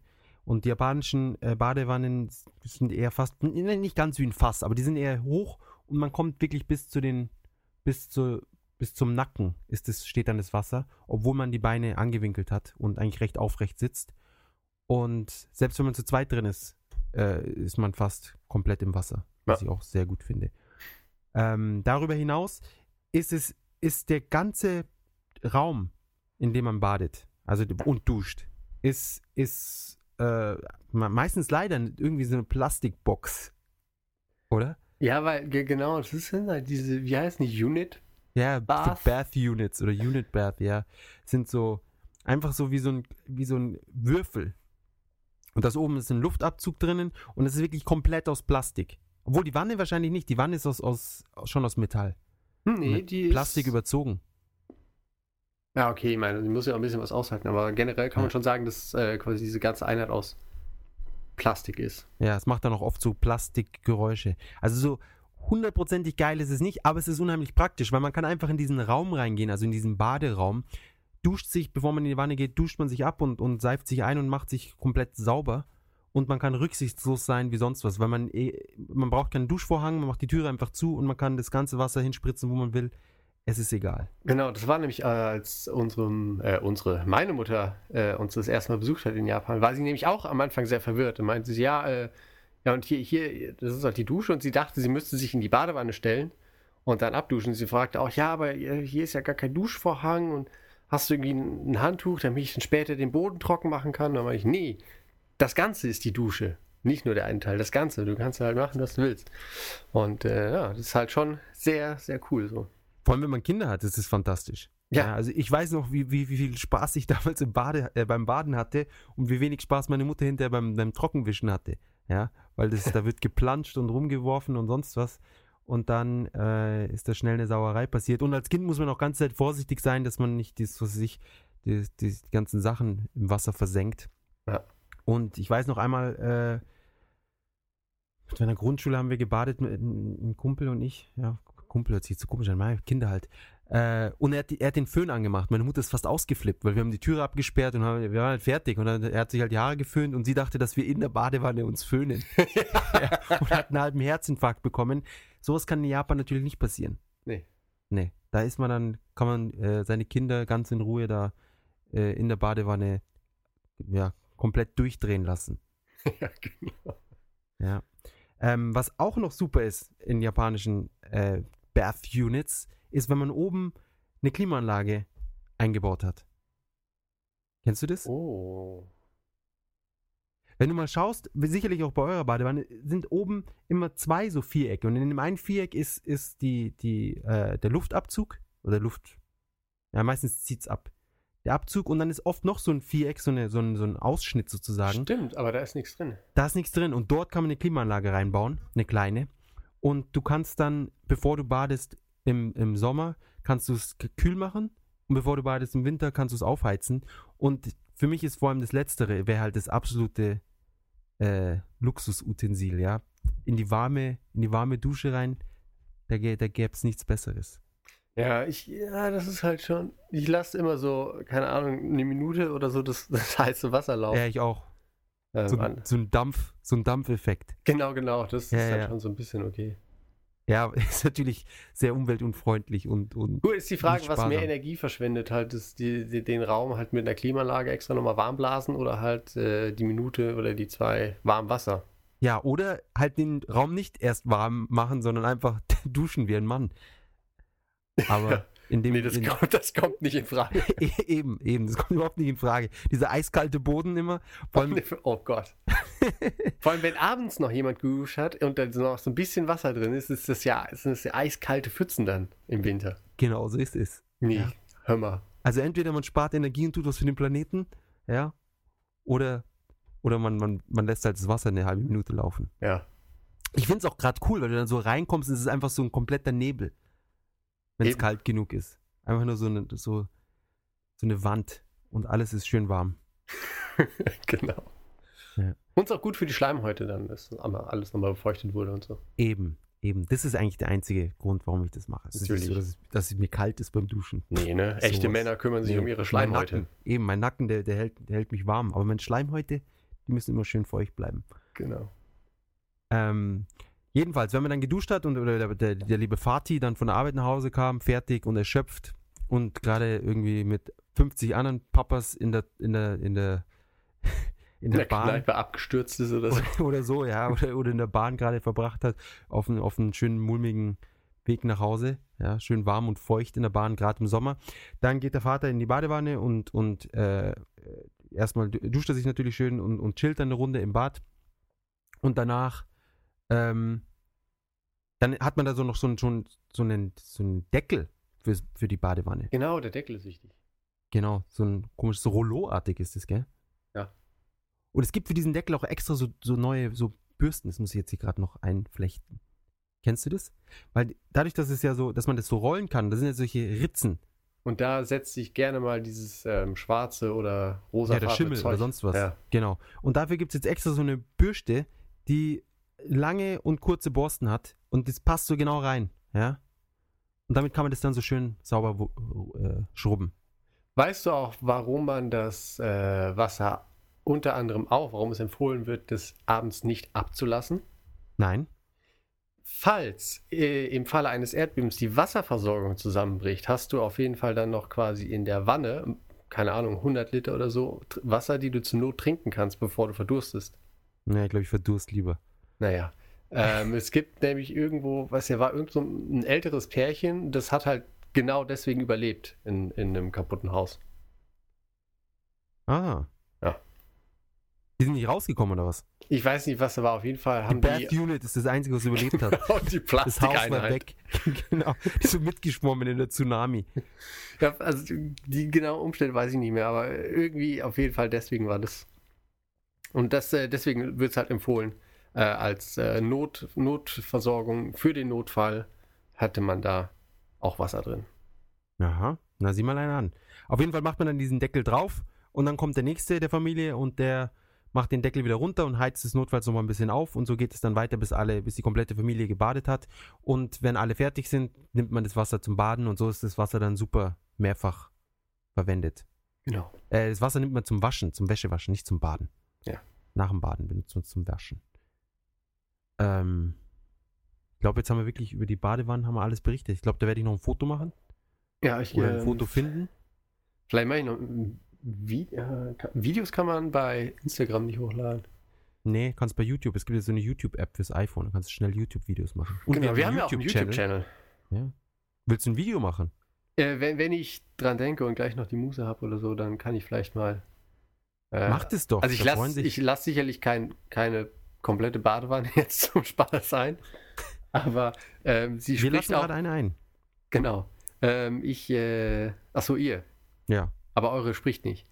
Speaker 2: Und die japanischen äh, Badewannen sind eher fast, n- nicht ganz wie ein Fass, aber die sind eher hoch und man kommt wirklich bis zu den, bis zu, bis zum Nacken ist es, steht dann das Wasser, obwohl man die Beine angewinkelt hat und eigentlich recht aufrecht sitzt. Und selbst wenn man zu zweit drin ist, äh, ist man fast komplett im Wasser, was
Speaker 1: Ja.
Speaker 2: ich auch sehr gut finde. Ähm, darüber hinaus ist es, ist der ganze Raum, in dem man badet, also und duscht, ist, ist äh, me- meistens leider irgendwie so eine Plastikbox. Oder?
Speaker 1: Ja, weil ge- genau, das sind halt diese, wie heißen die, Unit?
Speaker 2: Ja,
Speaker 1: Bath.
Speaker 2: Bath Units oder Unit Bath, ja. Sind so einfach so wie so ein, wie so ein Würfel. Und das oben ist ein Luftabzug drinnen und es ist wirklich komplett aus Plastik. Obwohl die Wanne wahrscheinlich nicht, die Wanne ist aus, aus, schon aus Metall.
Speaker 1: Hm, nee,
Speaker 2: Mit
Speaker 1: die
Speaker 2: Plastik
Speaker 1: ist,
Speaker 2: überzogen.
Speaker 1: Ja, okay, ich meine, die muss ja auch ein bisschen was aushalten, aber generell kann man schon sagen, dass äh, quasi diese ganze Einheit aus Plastik ist.
Speaker 2: Ja, es macht dann auch oft so Plastikgeräusche. Also so hundertprozentig geil ist es nicht, aber es ist unheimlich praktisch, weil man kann einfach in diesen Raum reingehen, also in diesen Baderaum, duscht sich, bevor man in die Wanne geht, duscht man sich ab und, und seift sich ein und macht sich komplett sauber. Und man kann rücksichtslos sein wie sonst was, weil man eh, man braucht keinen Duschvorhang, man macht die Türe einfach zu und man kann das ganze Wasser hinspritzen, wo man will. Es ist egal.
Speaker 1: Genau, das war nämlich, äh, als unserem, äh, unsere, meine Mutter äh, uns das erste Mal besucht hat in Japan, war sie nämlich auch am Anfang sehr verwirrt und meinte sie, ja, äh, ja, und hier, hier, das ist halt die Dusche und sie dachte, sie müsste sich in die Badewanne stellen und dann abduschen. Sie fragte auch, ja, aber äh, hier ist ja gar kein Duschvorhang und hast du irgendwie ein, Handtuch, damit ich dann später den Boden trocken machen kann? Dann meinte ich, nee, das Ganze ist die Dusche. Nicht nur der eine Teil, das Ganze. Du kannst halt machen, was du willst. Und äh, ja, das ist halt schon sehr, sehr cool so.
Speaker 2: Vor allem, wenn man Kinder hat, ist es fantastisch.
Speaker 1: Ja.
Speaker 2: also ich weiß noch, wie, wie, wie viel Spaß ich damals Bade, äh, beim Baden hatte und wie wenig Spaß meine Mutter hinterher beim, beim Trockenwischen hatte. Ja, weil das, da wird geplanscht und rumgeworfen und sonst was. Und dann äh, ist da schnell eine Sauerei passiert. Und als Kind muss man auch ganz Zeit vorsichtig sein, dass man nicht das, was weiß ich, die, die, ganzen Sachen im Wasser versenkt.
Speaker 1: Ja.
Speaker 2: Und ich weiß noch einmal, äh, in der Grundschule haben wir gebadet, mit, ein Kumpel und ich. Ja, Kumpel hört sich zu komisch an, meine Kinder halt. Äh, und er hat, die, er hat den Föhn angemacht. Meine Mutter ist fast ausgeflippt, weil wir haben die Türe abgesperrt und haben, wir waren halt fertig. Und dann, er hat sich halt die Haare geföhnt und sie dachte, dass wir in der Badewanne uns föhnen. ja, und hat einen halben Herzinfarkt bekommen. Sowas kann in Japan natürlich nicht passieren.
Speaker 1: Nee.
Speaker 2: Nee, da ist man dann, kann man äh, seine Kinder ganz in Ruhe da äh, in der Badewanne ja, komplett durchdrehen lassen.
Speaker 1: ja, genau.
Speaker 2: Ja. Ähm, was auch noch super ist in japanischen äh, Bath Units, ist, wenn man oben eine Klimaanlage eingebaut hat. Kennst du das?
Speaker 1: Oh.
Speaker 2: Wenn du mal schaust, sicherlich auch bei eurer Badewanne, sind oben immer zwei so Vierecke. Und in dem einen Viereck ist, ist die, die, äh, der Luftabzug oder Luft. Ja, meistens zieht es ab. Der Abzug und dann ist oft noch so ein Viereck, so, eine, so, ein, so ein Ausschnitt sozusagen.
Speaker 1: Stimmt, aber da ist nichts drin.
Speaker 2: Da ist nichts drin und dort kann man eine Klimaanlage reinbauen, eine kleine. Und du kannst dann, bevor du badest im, im Sommer, kannst du es kühl machen und bevor du badest im Winter, kannst du es aufheizen. Und für mich ist vor allem das Letztere, wäre halt das absolute äh, Luxusutensil, ja. In die warme, in die warme Dusche rein, da, da gäbe es nichts Besseres.
Speaker 1: Ja, ich, ja, das ist halt schon. Ich lasse immer so, keine Ahnung, eine Minute oder so das, das heiße Wasser laufen.
Speaker 2: Ja, ich auch.
Speaker 1: Ähm,
Speaker 2: So,
Speaker 1: an.
Speaker 2: ein- so ein Dampf, so ein Dampfeffekt.
Speaker 1: Genau, genau. Das
Speaker 2: Ja,
Speaker 1: ist halt
Speaker 2: ja.
Speaker 1: schon so ein bisschen okay.
Speaker 2: Ja, ist natürlich sehr umweltunfreundlich und, und
Speaker 1: Gut, ist die Frage, was mehr. Energie verschwendet, halt das, die, die, den Raum halt mit einer Klimaanlage extra nochmal warm blasen oder halt äh, die Minute oder die zwei warm Wasser.
Speaker 2: Ja, oder halt den Raum nicht erst warm machen, sondern einfach duschen wie ein Mann. Aber in dem
Speaker 1: Nee, das,
Speaker 2: in,
Speaker 1: kommt, das kommt nicht in Frage.
Speaker 2: eben, eben, das kommt überhaupt nicht in Frage. Dieser eiskalte Boden immer, vor allem,
Speaker 1: Oh Gott. Vor allem, wenn abends noch jemand geduscht hat und dann noch so ein bisschen Wasser drin ist, ist das ja, sind das ja eiskalte Pfützen dann im Winter.
Speaker 2: genau so ist es.
Speaker 1: Nee,
Speaker 2: Ja.
Speaker 1: hör mal.
Speaker 2: Also entweder man spart Energie und tut was für den Planeten, ja, oder, oder man, man, man lässt halt das Wasser eine halbe Minute laufen.
Speaker 1: Ja.
Speaker 2: Ich finde es auch gerade cool, weil du dann so reinkommst und es ist einfach so ein kompletter Nebel, wenn es kalt genug ist. Einfach nur so eine, so, so eine Wand und alles ist schön warm.
Speaker 1: genau.
Speaker 2: Ja.
Speaker 1: Und ist auch gut für die Schleimhäute dann, dass alles nochmal befeuchtet wurde und so.
Speaker 2: Eben, eben. Das ist eigentlich der einzige Grund, warum ich das mache. Es ist nicht
Speaker 1: Natürlich.
Speaker 2: so, dass es, dass es mir kalt ist beim Duschen.
Speaker 1: Nee, ne? Echte
Speaker 2: Sowas.
Speaker 1: Männer kümmern sich
Speaker 2: Nee,
Speaker 1: um ihre
Speaker 2: mein
Speaker 1: Schleimhäute.
Speaker 2: Nacken, eben, mein Nacken, der, der, hält, der hält mich warm. Aber meine Schleimhäute, die müssen immer schön feucht bleiben.
Speaker 1: Genau.
Speaker 2: Ähm, jedenfalls, wenn man dann geduscht hat und oder der, der, der liebe Vati dann von der Arbeit nach Hause kam, fertig und erschöpft und gerade irgendwie mit 50 anderen Papas in der, in der, in der, in der
Speaker 1: der
Speaker 2: Bahn
Speaker 1: Kneipe abgestürzt ist oder so.
Speaker 2: oder, oder so, ja, oder, oder in der Bahn gerade verbracht hat, auf einen, auf einen schönen mulmigen Weg nach Hause, ja, schön warm und feucht in der Bahn, gerade im Sommer. Dann geht der Vater in die Badewanne und, und äh, erstmal du- duscht er sich natürlich schön und, und chillt dann eine Runde im Bad. Und danach, ähm, dann hat man da so noch so, einen- so, einen- so, einen, so einen Deckel für, für die Badewanne.
Speaker 1: Genau, der Deckel ist wichtig.
Speaker 2: Genau, so ein komisches, so Rollo-artig ist das, gell?
Speaker 1: Ja.
Speaker 2: Und es gibt für diesen Deckel auch extra so, so neue, so Bürsten, das muss ich jetzt hier gerade noch einflechten. Kennst du das? Weil dadurch, dass es ja so, dass man das so rollen kann, da sind ja solche Ritzen,
Speaker 1: Und da setzt sich gerne mal dieses ähm, schwarze oder rosa
Speaker 2: ja, der Schimmel oder sonst was.
Speaker 1: Ja.
Speaker 2: Genau. Und dafür gibt es jetzt extra so eine Bürste, die lange und kurze Borsten hat und das passt so genau rein, ja? Und damit kann man das dann so schön sauber äh, schrubben.
Speaker 1: Weißt du auch, warum man das äh, Wasser unter anderem auch, warum es empfohlen wird, das abends nicht abzulassen?
Speaker 2: Nein?
Speaker 1: Falls äh, im Falle eines Erdbebens die Wasserversorgung zusammenbricht, hast du auf jeden Fall dann noch quasi in der Wanne, keine Ahnung, 100 Liter oder so, Wasser, die du zur Not trinken kannst, bevor du verdurstest.
Speaker 2: Ja, ich glaube, ich verdurst lieber.
Speaker 1: Naja. Ähm, es gibt nämlich irgendwo, was ja war, irgend so ein älteres Pärchen, das hat halt genau deswegen überlebt in, in einem kaputten Haus.
Speaker 2: Ah.
Speaker 1: Ja.
Speaker 2: Die sind nicht rausgekommen oder was?
Speaker 1: Ich weiß nicht, was da war. Auf jeden Fall
Speaker 2: Die
Speaker 1: haben
Speaker 2: Bath
Speaker 1: die,
Speaker 2: Unit ist das Einzige, was überlebt hat.
Speaker 1: und die
Speaker 2: Das Haus war
Speaker 1: Plastikeinheit.
Speaker 2: weg. genau. Die ist so mitgeschwommen in der Tsunami.
Speaker 1: Ja, also die genauen Umstände weiß ich nicht mehr, aber irgendwie auf jeden Fall deswegen war das. Und das, äh, deswegen wird es halt empfohlen, äh, als äh, Not, Notversorgung für den Notfall hatte man da auch Wasser drin.
Speaker 2: Aha. Na, sieh mal einer an. Auf jeden Fall macht man dann diesen Deckel drauf und dann kommt der nächste der Familie und der macht den Deckel wieder runter und heizt es notfalls nochmal ein bisschen auf und so geht es dann weiter, bis alle, bis die komplette Familie gebadet hat. Und wenn alle fertig sind, nimmt man das Wasser zum Baden und so ist das Wasser dann super mehrfach verwendet.
Speaker 1: Genau.
Speaker 2: Äh, das Wasser nimmt man zum Waschen, zum Wäschewaschen, nicht zum Baden.
Speaker 1: Ja.
Speaker 2: Nach dem Baden benutzt man es zum Waschen. Ähm, ich glaube, jetzt haben wir wirklich über die Badewanne haben wir alles berichtet. Ich glaube, da werde ich noch ein Foto machen
Speaker 1: Ja, ich
Speaker 2: oder ein
Speaker 1: ähm,
Speaker 2: Foto finden.
Speaker 1: Vielleicht mache ich noch Vi äh, Videos kann man bei Instagram nicht hochladen.
Speaker 2: Nee, kannst bei YouTube. Es gibt jetzt so eine YouTube-App fürs iPhone. Da kannst du schnell YouTube-Videos machen. Und
Speaker 1: genau, wir haben ja auch einen
Speaker 2: YouTube-Channel. Ja. Willst du ein Video machen?
Speaker 1: Äh, wenn, wenn ich dran denke und gleich noch die Muse habe oder so, dann kann ich vielleicht mal. Äh,
Speaker 2: Mach das doch.
Speaker 1: Also ich lasse lass sicherlich kein, keine komplette Badewanne jetzt zum Spaß sein. Aber ähm, sie
Speaker 2: Wir
Speaker 1: spricht
Speaker 2: lassen
Speaker 1: auch.
Speaker 2: gerade eine ein.
Speaker 1: Genau. Ähm, ich, äh, achso, ihr.
Speaker 2: Ja.
Speaker 1: Aber eure spricht nicht.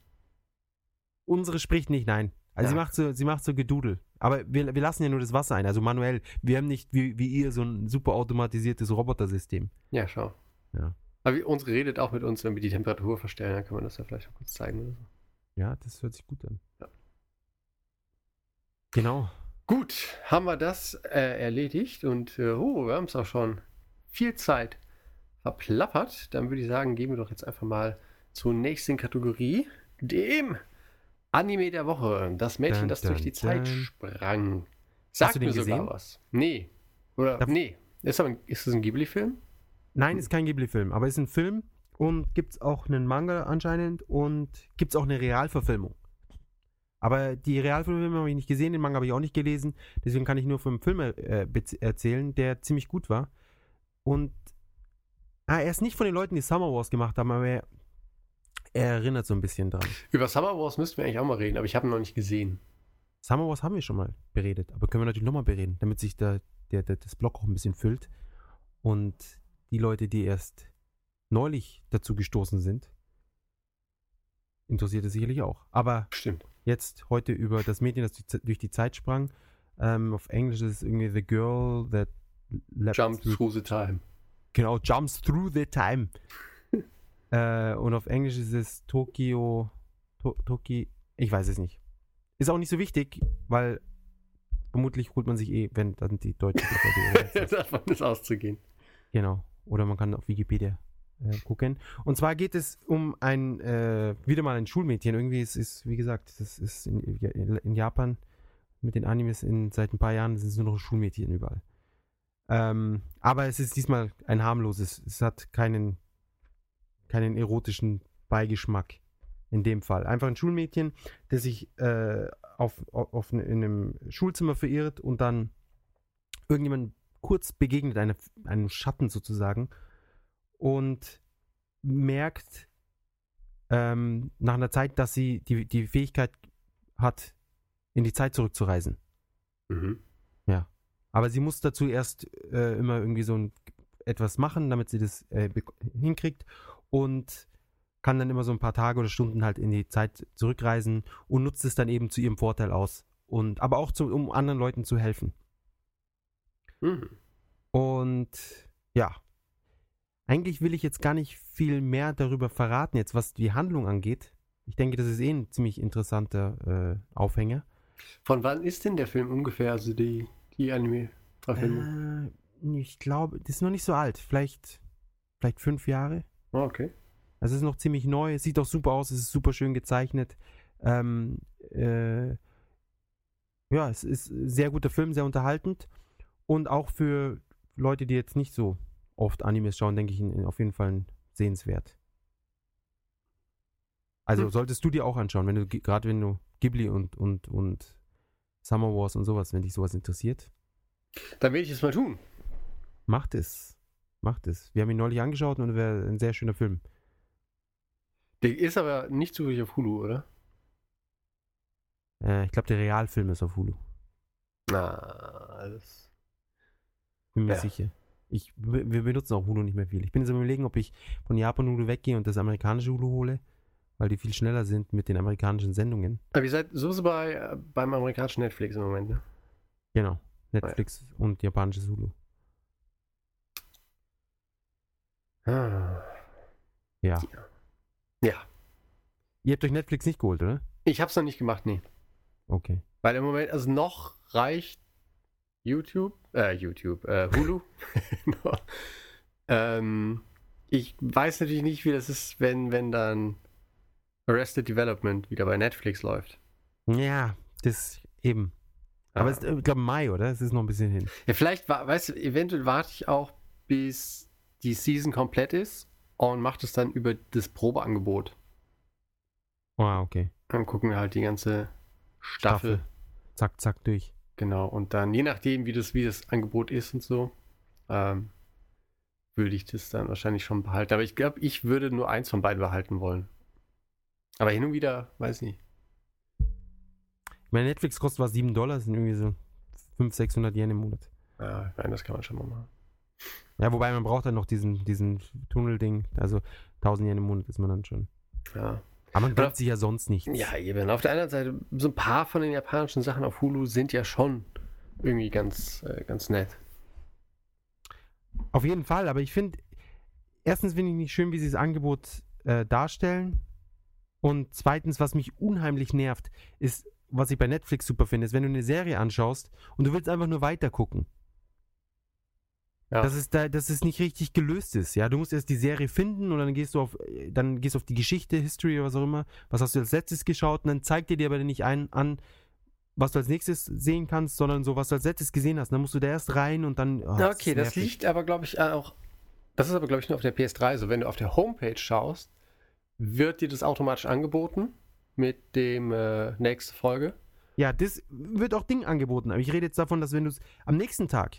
Speaker 2: Unsere spricht nicht, nein. Also
Speaker 1: Ja.
Speaker 2: sie macht so, sie macht so Gedudel. Aber wir, wir lassen ja nur das Wasser ein, also manuell. Wir haben nicht wie, wie ihr so ein super automatisiertes Robotersystem.
Speaker 1: Ja, schau.
Speaker 2: Ja.
Speaker 1: Aber unsere redet auch mit uns, wenn wir die Temperatur verstellen, dann kann man das ja vielleicht auch kurz zeigen oder so.
Speaker 2: Ja, das hört sich gut an.
Speaker 1: Ja.
Speaker 2: Genau.
Speaker 1: Gut, haben wir das äh, erledigt und äh, oh, wir haben es auch schon viel Zeit verplappert. Dann würde ich sagen, gehen wir doch jetzt einfach mal zur nächsten Kategorie, dem Anime der Woche. Das Mädchen,
Speaker 2: Dun,
Speaker 1: das durch
Speaker 2: dun,
Speaker 1: die Zeit
Speaker 2: dun.
Speaker 1: sprang. Sagt
Speaker 2: du den
Speaker 1: mir sogar
Speaker 2: gesehen?
Speaker 1: was. Nee. Oder,
Speaker 2: Darf-
Speaker 1: nee. Ist, aber, ein- ist das ein Ghibli-Film?
Speaker 2: Nein, ist kein Ghibli-Film, aber ist ein Film und gibt es auch einen Manga anscheinend und gibt es auch eine Realverfilmung. Aber die Realverfilmung habe ich nicht gesehen, den Manga habe ich auch nicht gelesen, deswegen kann ich nur vom Film äh, erzählen, der ziemlich gut war. Und ah, er ist nicht von den Leuten, die Summer Wars gemacht haben, aber er, er erinnert so ein bisschen dran.
Speaker 1: Über Summer Wars müssten wir eigentlich auch mal reden, aber ich habe ihn noch nicht gesehen.
Speaker 2: Summer Wars haben wir schon mal beredet, aber können wir natürlich nochmal bereden, damit sich da, der, der, das Blog auch ein bisschen füllt. Und die Leute, die erst neulich dazu gestoßen sind, interessiert es sicherlich auch. Aber
Speaker 1: Stimmt.
Speaker 2: Jetzt heute über das Mädchen, das durch- die Zeit sprang. Ähm, auf Englisch ist es irgendwie The Girl That leapt
Speaker 1: Jump
Speaker 2: through,
Speaker 1: through the time.
Speaker 2: Genau, Jumps Through the Time. äh, und auf Englisch ist es Tokio, to, Toki, ich weiß es nicht. Ist auch nicht so wichtig, weil vermutlich holt man sich eh, wenn dann die deutsche.
Speaker 1: Davon ist auszugehen.
Speaker 2: Genau. Oder man kann auf Wikipedia äh, gucken. Und zwar geht es um ein, äh, wieder mal ein Schulmädchen. Irgendwie ist es, wie gesagt, das ist in, in Japan mit den Animes in, seit ein paar Jahren sind es nur noch Schulmädchen überall. Ähm, aber es ist diesmal ein harmloses. Es hat keinen, keinen erotischen Beigeschmack in dem Fall. Einfach ein Schulmädchen, das sich äh, auf, auf, in einem Schulzimmer verirrt und dann irgendjemand kurz begegnet, eine, einem Schatten sozusagen, und merkt ähm, nach einer Zeit, dass sie die, die Fähigkeit hat, in die Zeit zurückzureisen.
Speaker 1: Mhm.
Speaker 2: Aber sie muss dazu erst äh, immer irgendwie so ein, etwas machen, damit sie das äh, hinkriegt und kann dann immer so ein paar Tage oder Stunden halt in die Zeit zurückreisen und nutzt es dann eben zu ihrem Vorteil aus. Und aber auch zu, um anderen Leuten zu helfen.
Speaker 1: Mhm.
Speaker 2: Und ja, eigentlich will ich jetzt gar nicht viel mehr darüber verraten, jetzt was die Handlung angeht. Ich denke, das ist eh ein ziemlich interessanter äh, Aufhänger.
Speaker 1: Von wann ist denn der Film ungefähr, also die, die Anime-Verfilmung?
Speaker 2: Äh, ich glaube, das ist noch nicht so alt. Vielleicht, vielleicht fünf Jahre.
Speaker 1: Ah, okay.
Speaker 2: Also es ist noch ziemlich neu. Es sieht auch super aus. Es ist super schön gezeichnet. Ähm, äh, ja, es ist ein sehr guter Film, sehr unterhaltend. Und auch für Leute, die jetzt nicht so oft Animes schauen, denke ich, auf jeden Fall sehenswert. Also
Speaker 1: Hm.
Speaker 2: solltest du dir auch anschauen, wenn du ge- gerade wenn du Ghibli und, und, und Summer Wars und sowas, wenn dich sowas interessiert,
Speaker 1: Dann werde ich es mal tun.
Speaker 2: macht es. Macht es. Wir haben ihn neulich angeschaut und wäre ein sehr schöner Film.
Speaker 1: Der ist aber nicht zufällig auf Hulu, oder?
Speaker 2: Äh, ich glaube, der Realfilm ist auf Hulu.
Speaker 1: Na, das.
Speaker 2: Bin mir
Speaker 1: Ja.
Speaker 2: sicher. Ich, wir benutzen auch Hulu nicht mehr viel. Ich bin jetzt am überlegen, ob ich von Japan Hulu weggehe und das amerikanische Hulu hole, weil die viel schneller sind mit den amerikanischen Sendungen.
Speaker 1: Aber ihr seid so bei, äh, beim amerikanischen Netflix im Moment, ne?
Speaker 2: Genau. Netflix und japanisches Hulu.
Speaker 1: Ah.
Speaker 2: Ja.
Speaker 1: Ja.
Speaker 2: Ihr habt euch Netflix nicht geholt, oder?
Speaker 1: Ich hab's noch nicht gemacht, nee.
Speaker 2: Okay.
Speaker 1: Weil im Moment, also noch reicht YouTube, äh, YouTube, äh, Hulu. No. ähm, ich weiß natürlich nicht, wie das ist, wenn, wenn dann Arrested Development wieder bei Netflix läuft.
Speaker 2: Ja, das eben. Aber
Speaker 1: Ah.
Speaker 2: es ist, äh, ich glaube, Mai, oder? Es ist noch ein bisschen hin.
Speaker 1: Ja, vielleicht, weißt du, eventuell warte ich auch, bis die Season komplett ist und mache das dann über das Probeangebot.
Speaker 2: Ah, okay.
Speaker 1: Dann gucken wir halt die ganze Staffel.
Speaker 2: zack, zack durch.
Speaker 1: Genau, und dann, je nachdem, wie das, wie das Angebot ist und so, ähm, würde ich das dann wahrscheinlich schon behalten. Aber ich glaube, ich würde nur eins von beiden behalten wollen. Aber hin und wieder, weiß nicht.
Speaker 2: Ich meine, Netflix kostet was 7 Dollar, sind irgendwie so 500, 600 Yen im Monat.
Speaker 1: Ja, nein, das kann man schon mal machen.
Speaker 2: Ja, wobei man braucht dann noch diesen, diesen Tunnelding, also 1000 Yen im Monat ist man dann schon.
Speaker 1: Ja.
Speaker 2: Aber man gönnt sich ja sonst nichts.
Speaker 1: Ja, eben. Auf der anderen Seite, so ein paar von den japanischen Sachen auf Hulu sind ja schon irgendwie ganz, äh, ganz nett.
Speaker 2: Auf jeden Fall, aber ich finde, erstens finde ich nicht schön, wie sie das Angebot äh, darstellen. Und zweitens, was mich unheimlich nervt, ist, was ich bei Netflix super finde, ist, wenn du eine Serie anschaust und du willst einfach nur weiter gucken.
Speaker 1: Ja.
Speaker 2: Dass es da, dass es nicht richtig gelöst ist, ja. Du musst erst die Serie finden und dann gehst du auf, äh, dann gehst du auf die Geschichte, History oder was auch immer. Was hast du als letztes geschaut und dann zeigt dir dir aber nicht ein, an, was du als nächstes sehen kannst, sondern so, was du als letztes gesehen hast. Dann musst du da erst rein und dann. oh,
Speaker 1: Ja,
Speaker 2: ist
Speaker 1: okay, das
Speaker 2: nervig.
Speaker 1: liegt aber, glaube ich, auch. Das ist aber, glaube ich, nur auf der PS3 so. Wenn du auf der Homepage schaust, wird dir das automatisch angeboten mit dem äh, nächste Folge.
Speaker 2: Ja, das wird auch Ding angeboten. Aber ich rede jetzt davon, dass wenn du es am nächsten Tag,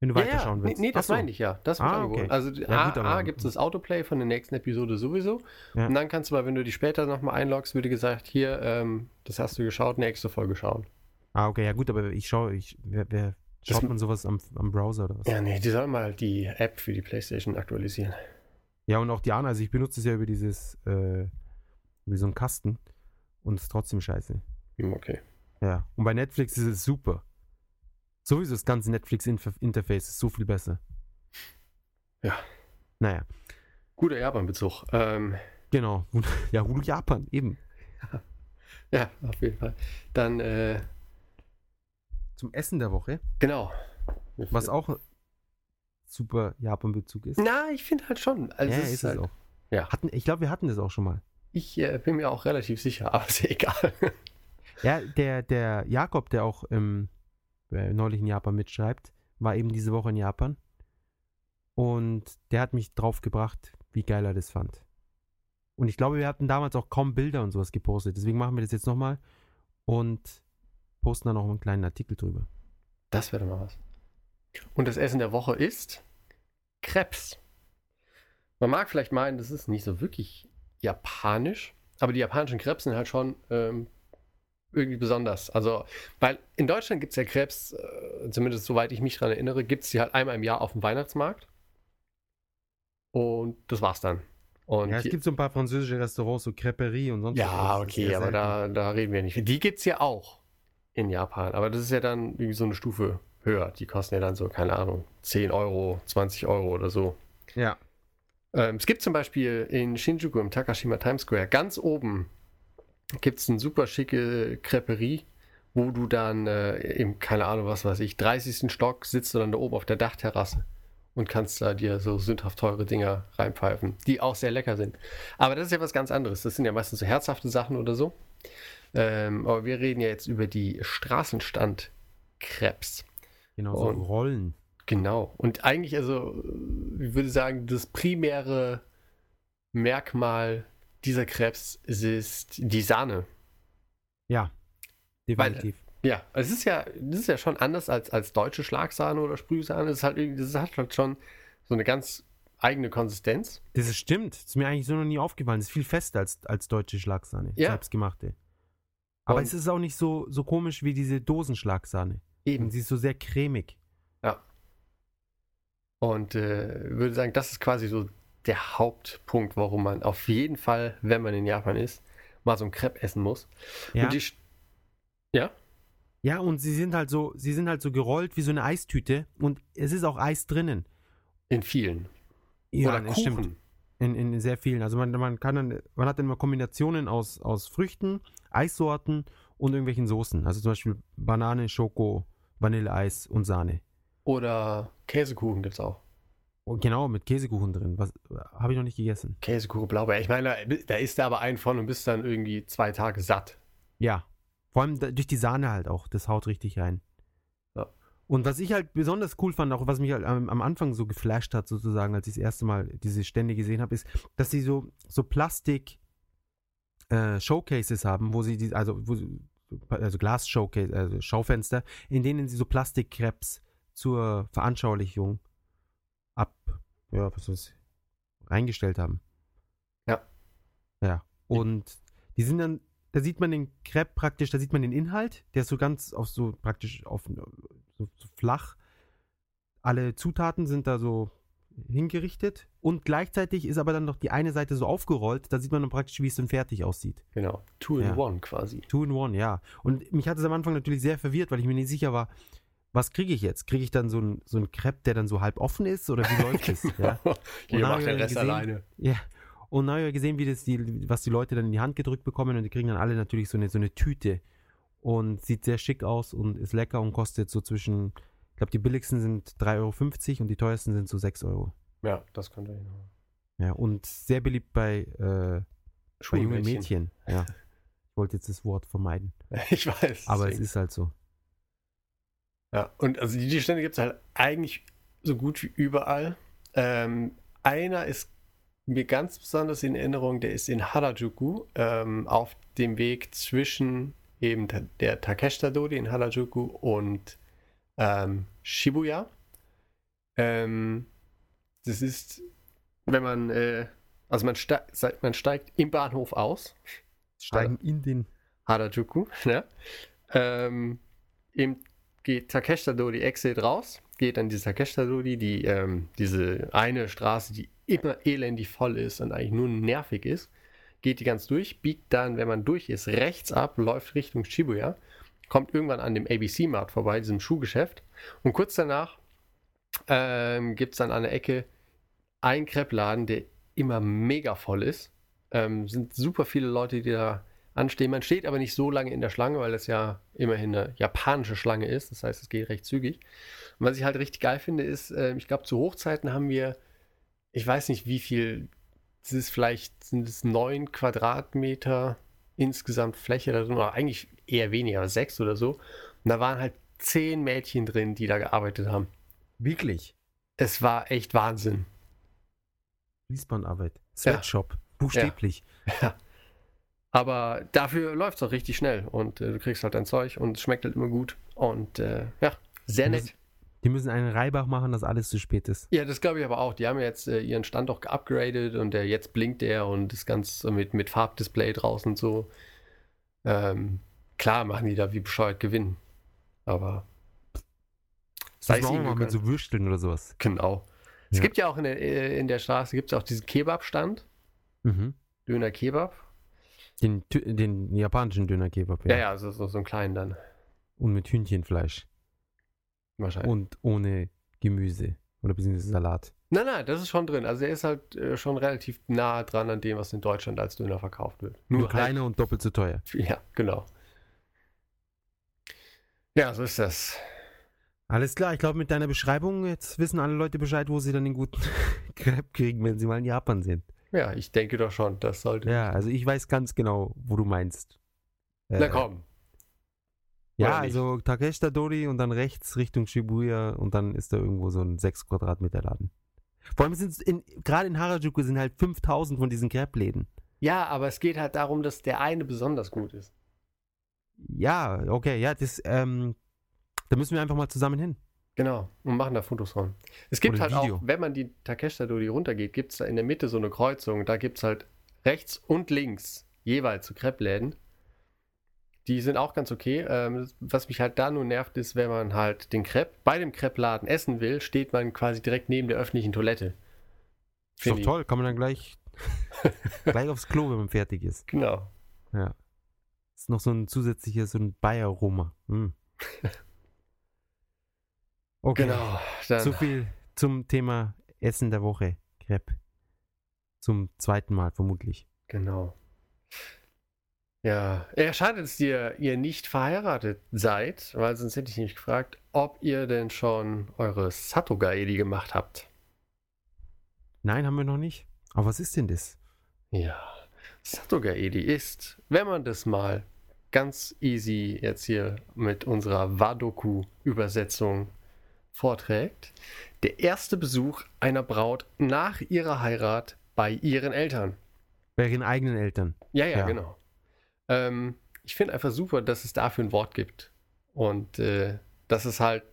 Speaker 2: wenn du
Speaker 1: Ja,
Speaker 2: weiterschauen willst.
Speaker 1: Nee, nee, das
Speaker 2: so.
Speaker 1: meine ich ja. Das
Speaker 2: Ah, okay.
Speaker 1: Also
Speaker 2: Ja,
Speaker 1: A, A gibt es das Autoplay von der nächsten Episode sowieso.
Speaker 2: Ja.
Speaker 1: Und dann kannst du aber, wenn du die später nochmal einloggst, dir gesagt, hier, ähm, das hast du geschaut, nächste Folge schauen.
Speaker 2: Ah, okay, ja gut, aber ich schaue, ich, wer, wer
Speaker 1: Das-
Speaker 2: schaut man sowas am, am Browser oder was?
Speaker 1: Ja, nee, die sollen mal die App für die Playstation aktualisieren.
Speaker 2: Ja, und auch die anderen, also ich benutze es ja über dieses, äh, über so einen Kasten und es ist trotzdem scheiße.
Speaker 1: Hm, Okay.
Speaker 2: Ja, und bei Netflix ist es super. Sowieso das ganze Netflix-Interface ist so viel besser.
Speaker 1: Ja.
Speaker 2: Naja,
Speaker 1: Guter Japan-Bezug. Ähm,
Speaker 2: genau. Ja, Hulu Japan, eben.
Speaker 1: ja, auf jeden Fall. Dann, äh,
Speaker 2: Zum Essen der Woche,
Speaker 1: genau.
Speaker 2: was auch super Japan-Bezug ist.
Speaker 1: Na, ich finde halt schon. Also
Speaker 2: ja, ist
Speaker 1: ist
Speaker 2: es
Speaker 1: halt,
Speaker 2: auch.
Speaker 1: Ja.
Speaker 2: Hatten, ich glaube, wir hatten das auch schon mal.
Speaker 1: Ich äh, bin mir auch relativ sicher, aber ist ja egal.
Speaker 2: Ja, der, der Jakob, der auch ähm, äh, neulich in Japan mitschreibt, war eben diese Woche in Japan. Und der hat mich drauf gebracht, wie geil er das fand. Und ich glaube, wir hatten damals auch kaum Bilder und sowas gepostet. Deswegen machen wir das jetzt nochmal und posten dann noch einen kleinen Artikel drüber.
Speaker 1: Das wäre mal was. Und das Essen der Woche ist Krebs. Man mag vielleicht meinen, das ist nicht so wirklich japanisch, aber die japanischen Krebs sind halt schon ähm, irgendwie besonders. Also, weil in Deutschland gibt es ja Krebs, äh, zumindest soweit ich mich daran erinnere, gibt es die halt einmal im Jahr auf dem Weihnachtsmarkt. Und das war's dann. Und
Speaker 2: ja, es gibt so ein paar französische Restaurants, so Creperie und sonst
Speaker 1: ja,
Speaker 2: ist
Speaker 1: okay, aber da, da reden wir nicht. Die gibt es ja auch in Japan, aber das ist ja dann irgendwie so eine Stufe höher. Die kosten ja dann so, keine Ahnung, 10 Euro, 20 Euro oder so.
Speaker 2: Ja.
Speaker 1: Ähm, es gibt zum Beispiel in Shinjuku im Takashima Times Square ganz oben gibt es eine super schicke Creperie, wo du dann äh, im, keine Ahnung, was weiß ich, 30. Stock sitzt du dann da oben auf der Dachterrasse und kannst da dir so sündhaft teure Dinger reinpfeifen, die auch sehr lecker sind. Aber das ist ja was ganz anderes. Das sind ja meistens so herzhafte Sachen oder so. Ähm, aber wir reden ja jetzt über die Straßenstand-Krebs.
Speaker 2: Genau, so
Speaker 1: Und-
Speaker 2: Rollen.
Speaker 1: Genau. Und eigentlich, also, ich würde sagen, das primäre Merkmal dieser Krebs ist die Sahne.
Speaker 2: Ja, definitiv.
Speaker 1: Ja, es ist ja, das ist ja schon anders als, als deutsche Schlagsahne oder Sprühsahne. Das, ist halt, das hat halt schon so eine ganz eigene Konsistenz.
Speaker 2: Das ist, stimmt. Das ist mir eigentlich so noch nie aufgefallen. Das ist viel fester als, als deutsche Schlagsahne.
Speaker 1: Ja.
Speaker 2: Selbstgemachte. Aber
Speaker 1: Und-
Speaker 2: es ist auch nicht so, so komisch wie diese Dosenschlagsahne. Und sie ist so sehr cremig.
Speaker 1: Und äh, würde sagen, das ist quasi so der Hauptpunkt, warum man auf jeden Fall, wenn man in Japan ist, mal so ein Crepe essen muss.
Speaker 2: Ja.
Speaker 1: Und die, ja,
Speaker 2: ja, und sie sind halt so, sie sind halt so gerollt wie so eine Eistüte und es ist auch Eis drinnen.
Speaker 1: in vielen.
Speaker 2: Ja,
Speaker 1: Oder Kuchen.
Speaker 2: stimmt. In, in sehr vielen. Also man, man kann dann, man hat dann immer Kombinationen aus, aus Früchten, Eissorten und irgendwelchen Soßen. Also zum Beispiel Banane, Schoko, Vanilleeis und Sahne.
Speaker 1: Oder Käsekuchen gibt es auch.
Speaker 2: Und genau, mit Käsekuchen drin. Was habe ich noch nicht gegessen?
Speaker 1: Käsekuchen, Blaubeer. Ich meine, da- da isst du aber einen von und bist dann irgendwie zwei Tage satt.
Speaker 2: Ja. Vor allem durch die Sahne halt auch. Das haut richtig rein.
Speaker 1: Ja.
Speaker 2: Und was ich halt besonders cool fand, auch was mich halt am, am Anfang so geflasht hat, sozusagen, als ich das erste Mal diese Stände gesehen habe, ist, dass sie so, so Plastik äh, Showcases haben, wo sie die, also wo, sie- also Glas-Showcase, also Schaufenster, in denen sie so Plastikkrebs zur Veranschaulichung ab, ja, was ist, reingestellt haben.
Speaker 1: Ja.
Speaker 2: Ja. Und die sind dann, da sieht man den Crepe praktisch, da sieht man den Inhalt, der ist so ganz auf so praktisch auf so, so flach. Alle Zutaten sind da so hingerichtet und gleichzeitig ist aber dann noch die eine Seite so aufgerollt, da sieht man dann praktisch, wie es dann fertig aussieht.
Speaker 1: Genau. Two in
Speaker 2: Ja.
Speaker 1: one quasi.
Speaker 2: Two in one, ja. Und mich hat es am Anfang natürlich sehr verwirrt, weil ich mir nicht sicher war, was kriege ich jetzt? Kriege ich dann so ein, so ein Crepe, der dann so halb offen ist oder wie läuft es? Ja.
Speaker 1: Hier
Speaker 2: hab
Speaker 1: macht
Speaker 2: ich
Speaker 1: der Rest
Speaker 2: gesehen-
Speaker 1: alleine.
Speaker 2: ja. Und dann habe ich gesehen, wie das die, was die Leute dann in die Hand gedrückt bekommen und die kriegen dann alle natürlich so eine, so eine Tüte und sieht sehr schick aus und ist lecker und kostet so zwischen, ich glaube, die billigsten sind 3,50 Euro und die teuersten sind so 6 Euro.
Speaker 1: Ja, das könnte ich noch.
Speaker 2: Ja, und sehr beliebt bei, äh, bei jungen. Mädchen. Ja. Ich wollte jetzt das Wort vermeiden.
Speaker 1: Ich weiß.
Speaker 2: Aber es ist halt so.
Speaker 1: Ja, und also die, Stände gibt es halt eigentlich so gut wie überall. Ähm, einer ist mir ganz besonders in Erinnerung, der ist in Harajuku, ähm, auf dem Weg zwischen eben der Takeshita-Dori in Harajuku und ähm, Shibuya. Ähm, das ist, wenn man, äh, also man, ste man steigt im Bahnhof aus,
Speaker 2: Steigen in den.
Speaker 1: Harajuku, ne? Ähm, im geht Takeshita Dori Exit raus, geht dann diese Takeshita Dori, die, ähm, diese eine Straße, die immer elendig voll ist und eigentlich nur nervig ist, geht die ganz durch, biegt dann, wenn man durch ist, rechts ab, läuft Richtung Shibuya, kommt irgendwann an dem ABC Mart vorbei, diesem Schuhgeschäft, und kurz danach ähm, gibt es dann an der Ecke einen Kreppladen, der immer mega voll ist. Ähm, sind super viele Leute, die da anstehen. Man steht aber nicht so lange in der Schlange, weil das ja immerhin eine japanische Schlange ist. Das heißt, es geht recht zügig. Und was ich halt richtig geil finde, ist, äh, ich glaube, zu Hochzeiten haben wir, ich weiß nicht wie viel, es ist vielleicht, sind es neun Quadratmeter insgesamt Fläche da drin, oder eigentlich eher weniger, sechs oder so. Und da waren halt zehn Mädchen drin, die da gearbeitet haben.
Speaker 2: Wirklich.
Speaker 1: Es war echt Wahnsinn.
Speaker 2: Fließbandarbeit. Sweatshop. Buchstäblich.
Speaker 1: Aber dafür läuft es auch richtig schnell und äh, du kriegst halt dein Zeug und es schmeckt halt immer gut. Und äh, ja, sehr nett.
Speaker 2: Die müssen einen Reibach machen, dass alles zu spät ist.
Speaker 1: Ja, das glaube ich aber auch. Die haben jetzt äh, ihren Stand auch geupgradet und äh, jetzt blinkt der und ist ganz mit, mit Farbdisplay draußen und so. Ähm, klar machen die da wie bescheuert gewinnen. Aber sei
Speaker 2: Das
Speaker 1: es
Speaker 2: machen wir mal mit so Würsteln oder sowas.
Speaker 1: Genau. Es
Speaker 2: Ja.
Speaker 1: gibt ja auch in der, äh, in der Straße gibt's auch diesen Kebab-Stand.
Speaker 2: Mhm.
Speaker 1: Döner Kebab.
Speaker 2: Den, den japanischen Dönerkebab.
Speaker 1: Ja, ja, so, so, so einen kleinen dann.
Speaker 2: Und mit Hühnchenfleisch.
Speaker 1: Wahrscheinlich.
Speaker 2: Und ohne Gemüse. Oder beziehungsweise Salat.
Speaker 1: Nein, nein, das ist schon drin. Also er ist halt äh, schon relativ nah dran an dem, was in Deutschland als Döner verkauft wird.
Speaker 2: Nur,
Speaker 1: Nur
Speaker 2: kleiner und doppelt so teuer.
Speaker 1: Halt, ja, genau. Ja, so ist das.
Speaker 2: Alles klar, ich glaube mit deiner Beschreibung, jetzt wissen alle Leute Bescheid, wo sie dann den guten Crepe kriegen, wenn sie mal in Japan sind.
Speaker 1: Ja, ich denke doch schon, das sollte.
Speaker 2: Ja, also ich weiß ganz genau, wo du meinst. Äh,
Speaker 1: Na komm.
Speaker 2: Ja, also Takeshita Dori und dann rechts Richtung Shibuya und dann ist da irgendwo so ein 6 Quadratmeter Laden. Vor allem sind in, gerade in Harajuku sind halt 5000 von diesen Crepe-Läden.
Speaker 1: Ja, aber es geht halt darum, dass der eine besonders gut ist.
Speaker 2: Ja, okay, ja, das, ähm, da müssen wir einfach mal zusammen hin.
Speaker 1: Genau. Und machen da Fotos von. Es gibt
Speaker 2: Oder
Speaker 1: halt
Speaker 2: Video.
Speaker 1: auch, wenn man die Takeshita Dori runtergeht, gibt es da in der Mitte so eine Kreuzung. Da gibt es halt rechts und links jeweils so Crepe-Läden. Die sind auch ganz okay. Ähm, was mich halt da nur nervt, ist, wenn man halt den Crepe bei dem Crepe-Laden essen will, steht man quasi direkt neben der öffentlichen Toilette.
Speaker 2: Ist doch toll, kann man dann gleich, gleich aufs Klo, wenn man fertig ist.
Speaker 1: Genau.
Speaker 2: Ja. Ist noch so ein zusätzliches, so ein Bayer-Aroma. Hm. Okay.
Speaker 1: Genau. Dann,
Speaker 2: So viel zum Thema Essen der Woche. Crepe. Zum zweiten Mal vermutlich.
Speaker 1: Genau. Ja, ja, schade, dass ihr, ihr nicht verheiratet seid, weil sonst hätte ich nicht gefragt, ob ihr denn schon eure Satogaedi gemacht habt.
Speaker 2: Nein, haben wir noch nicht. Aber was ist denn das?
Speaker 1: Ja, Satogaedi ist, wenn man das mal ganz easy jetzt hier mit unserer Wadoku-Übersetzung vorträgt, der erste Besuch einer Braut nach ihrer Heirat bei ihren Eltern.
Speaker 2: Bei ihren eigenen Eltern.
Speaker 1: Ja, ja,
Speaker 2: Ja.
Speaker 1: genau. Ähm, ich finde einfach super, dass es dafür ein Wort gibt. Und äh, das ist halt,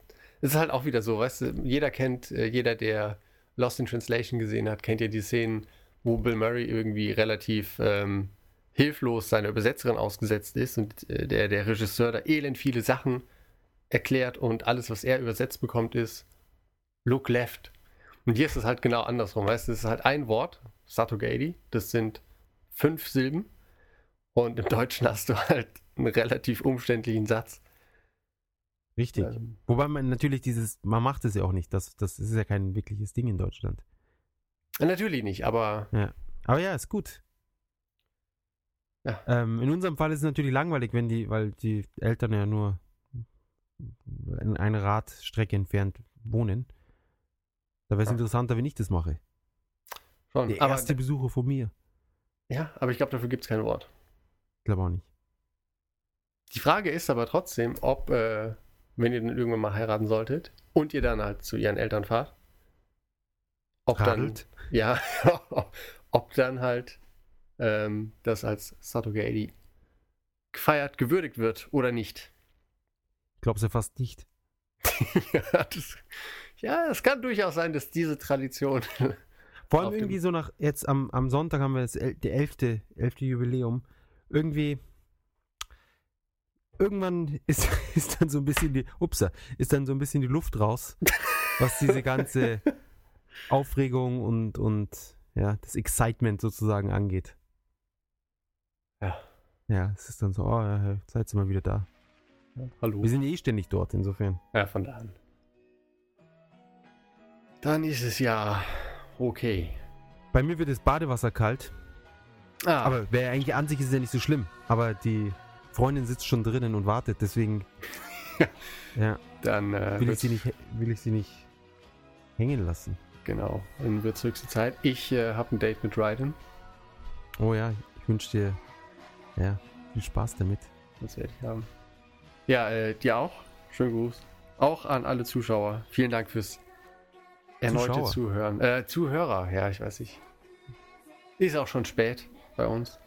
Speaker 1: es ist halt auch wieder so, weißt du, jeder kennt, äh, jeder, der Lost in Translation gesehen hat, kennt ja die Szenen, wo Bill Murray irgendwie relativ ähm, hilflos seiner Übersetzerin ausgesetzt ist und äh, der, der Regisseur da elend viele Sachen erklärt und alles, was er übersetzt bekommt, ist Look left. Und hier ist es halt genau andersrum, weißt du, es ist halt ein Wort, Satogadi, das sind fünf Silben und im Deutschen hast du halt einen relativ umständlichen Satz.
Speaker 2: Richtig.
Speaker 1: Ähm,
Speaker 2: Wobei man natürlich dieses, man macht es ja auch nicht. Das, das ist ja kein wirkliches Ding in Deutschland.
Speaker 1: natürlich nicht, aber
Speaker 2: Aber ja, ist gut.
Speaker 1: Ja.
Speaker 2: Ähm, in unserem Fall ist es natürlich langweilig, wenn die, weil die Eltern ja nur in eine Radstrecke entfernt wohnen. Da wäre es
Speaker 1: Ja.
Speaker 2: interessanter, wenn ich das mache.
Speaker 1: schon.
Speaker 2: Der erste Besucher von mir.
Speaker 1: ja, aber ich glaube, dafür gibt es kein Wort.
Speaker 2: Ich glaube auch nicht.
Speaker 1: Die Frage ist aber trotzdem, ob, äh, wenn ihr dann irgendwann mal heiraten solltet und ihr dann halt zu ihren Eltern fahrt, ob
Speaker 2: Radelt.
Speaker 1: dann, ja, ob dann halt ähm, das als Satogadi gefeiert, gewürdigt wird oder nicht.
Speaker 2: Es ja fast nicht.
Speaker 1: ja, das, ja, es kann durchaus sein, dass diese Tradition.
Speaker 2: Vor allem irgendwie so nach, jetzt am, am Sonntag haben wir das el der elfte, elfte Jubiläum. Irgendwie, irgendwann ist, ist dann so ein bisschen die, upsa, ist dann so ein bisschen die Luft raus, was diese ganze Aufregung und, und ja, das Excitement sozusagen angeht.
Speaker 1: Ja.
Speaker 2: Ja, es ist dann so, oh, ja, seid ihr mal wieder da.
Speaker 1: Hallo.
Speaker 2: Wir sind eh ständig dort, insofern.
Speaker 1: Ja, von da an. Dann ist es ja okay.
Speaker 2: Bei mir wird das Badewasser kalt,
Speaker 1: Ah,
Speaker 2: aber wer eigentlich an sich ist es ja nicht so schlimm. Aber die Freundin sitzt schon drinnen und wartet, deswegen ja,
Speaker 1: dann äh,
Speaker 2: will, ich sie nicht, will ich sie nicht hängen lassen.
Speaker 1: Genau, dann wird es höchste Zeit. Ich äh, habe ein Date mit Ryden.
Speaker 2: Oh ja, ich wünsche dir ja, viel Spaß damit.
Speaker 1: Das werde ich haben. Ja, äh, dir auch. Schönen Gruß. Auch an alle Zuschauer. Vielen Dank fürs erneute
Speaker 2: Zuschauer.
Speaker 1: Zuhören. Äh, Zuhörer, ja, ich weiß nicht. Ist auch schon spät bei uns.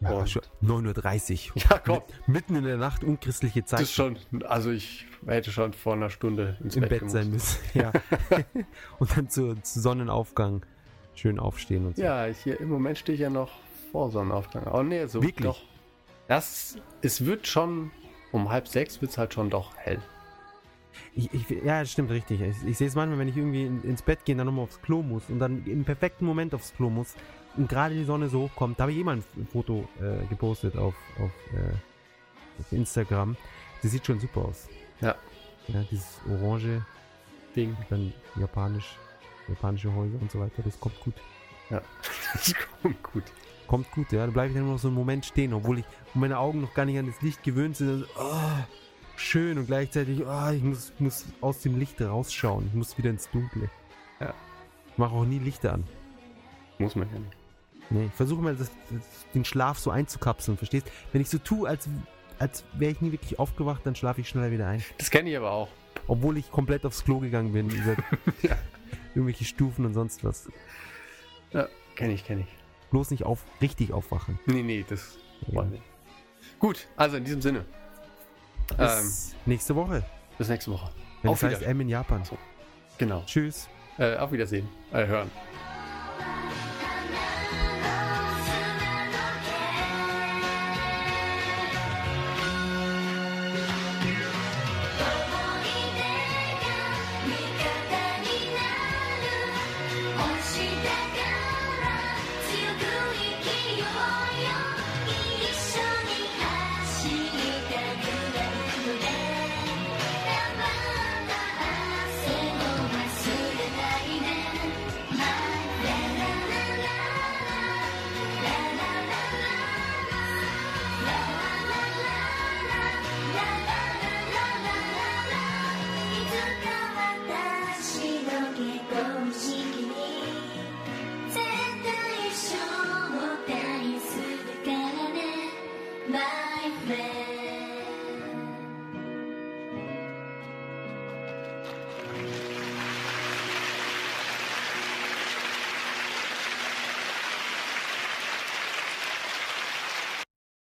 Speaker 2: Ja,
Speaker 1: Und-
Speaker 2: schon 9.30 Uhr.
Speaker 1: Ja, komm.
Speaker 2: Mitten in der Nacht, unchristliche
Speaker 1: Das
Speaker 2: Zeit.
Speaker 1: ist schon, also ich hätte schon vor einer Stunde ins
Speaker 2: im
Speaker 1: Bett,
Speaker 2: Bett sein müssen. Ja. und dann zu, zu Sonnenaufgang schön aufstehen und so.
Speaker 1: Ja, ich hier, im Moment stehe ich ja noch vor Sonnenaufgang. Oh nee, so
Speaker 2: Wirklich?
Speaker 1: doch. Das, es wird schon, um halb sechs wird es halt schon doch hell.
Speaker 2: Ich, ich, ja, das stimmt richtig. Ich, ich sehe es manchmal, wenn ich irgendwie in, ins Bett gehe und dann nochmal aufs Klo muss und dann im perfekten Moment aufs Klo muss und gerade die Sonne so hochkommt. Da habe ich eh mal ein Foto äh, gepostet auf, auf, äh, auf Instagram. Das sieht schon super aus.
Speaker 1: Ja.
Speaker 2: Ja, dieses orange Ding, dann japanisch, japanische Häuser und so weiter. Das kommt gut.
Speaker 1: Das kommt gut.
Speaker 2: Kommt gut, ja. Da bleibe ich dann noch so einen Moment stehen, obwohl ich meine Augen noch gar nicht an das Licht gewöhnt sind. Also, oh, schön und gleichzeitig, oh, ich muss, muss aus dem Licht rausschauen. Ich muss wieder ins Dunkle.
Speaker 1: Ja.
Speaker 2: Ich mache auch nie Lichter an.
Speaker 1: Muss man ja nicht.
Speaker 2: Nee, ich versuche mal das, das, den Schlaf so einzukapseln, verstehst? Wenn ich so tue, als, als wäre ich nie wirklich aufgewacht, dann schlafe ich schneller wieder ein.
Speaker 1: Das kenne ich aber auch.
Speaker 2: Obwohl ich komplett aufs Klo gegangen bin, über
Speaker 1: Ja.
Speaker 2: irgendwelche Stufen und sonst was.
Speaker 1: Kenne ich, kenne ich.
Speaker 2: Bloß nicht auf, richtig aufwachen.
Speaker 1: Nee, nee, das
Speaker 2: Ja.
Speaker 1: wollen wir. nicht. Gut, also in diesem Sinne. Ähm,
Speaker 2: Bis nächste Woche.
Speaker 1: bis nächste Woche.
Speaker 2: Wenn
Speaker 1: Auf
Speaker 2: es heißt
Speaker 1: Wiedersehen.
Speaker 2: M in Japan.
Speaker 1: Genau.
Speaker 2: Tschüss.
Speaker 1: Äh, auf Wiedersehen. Äh, hören.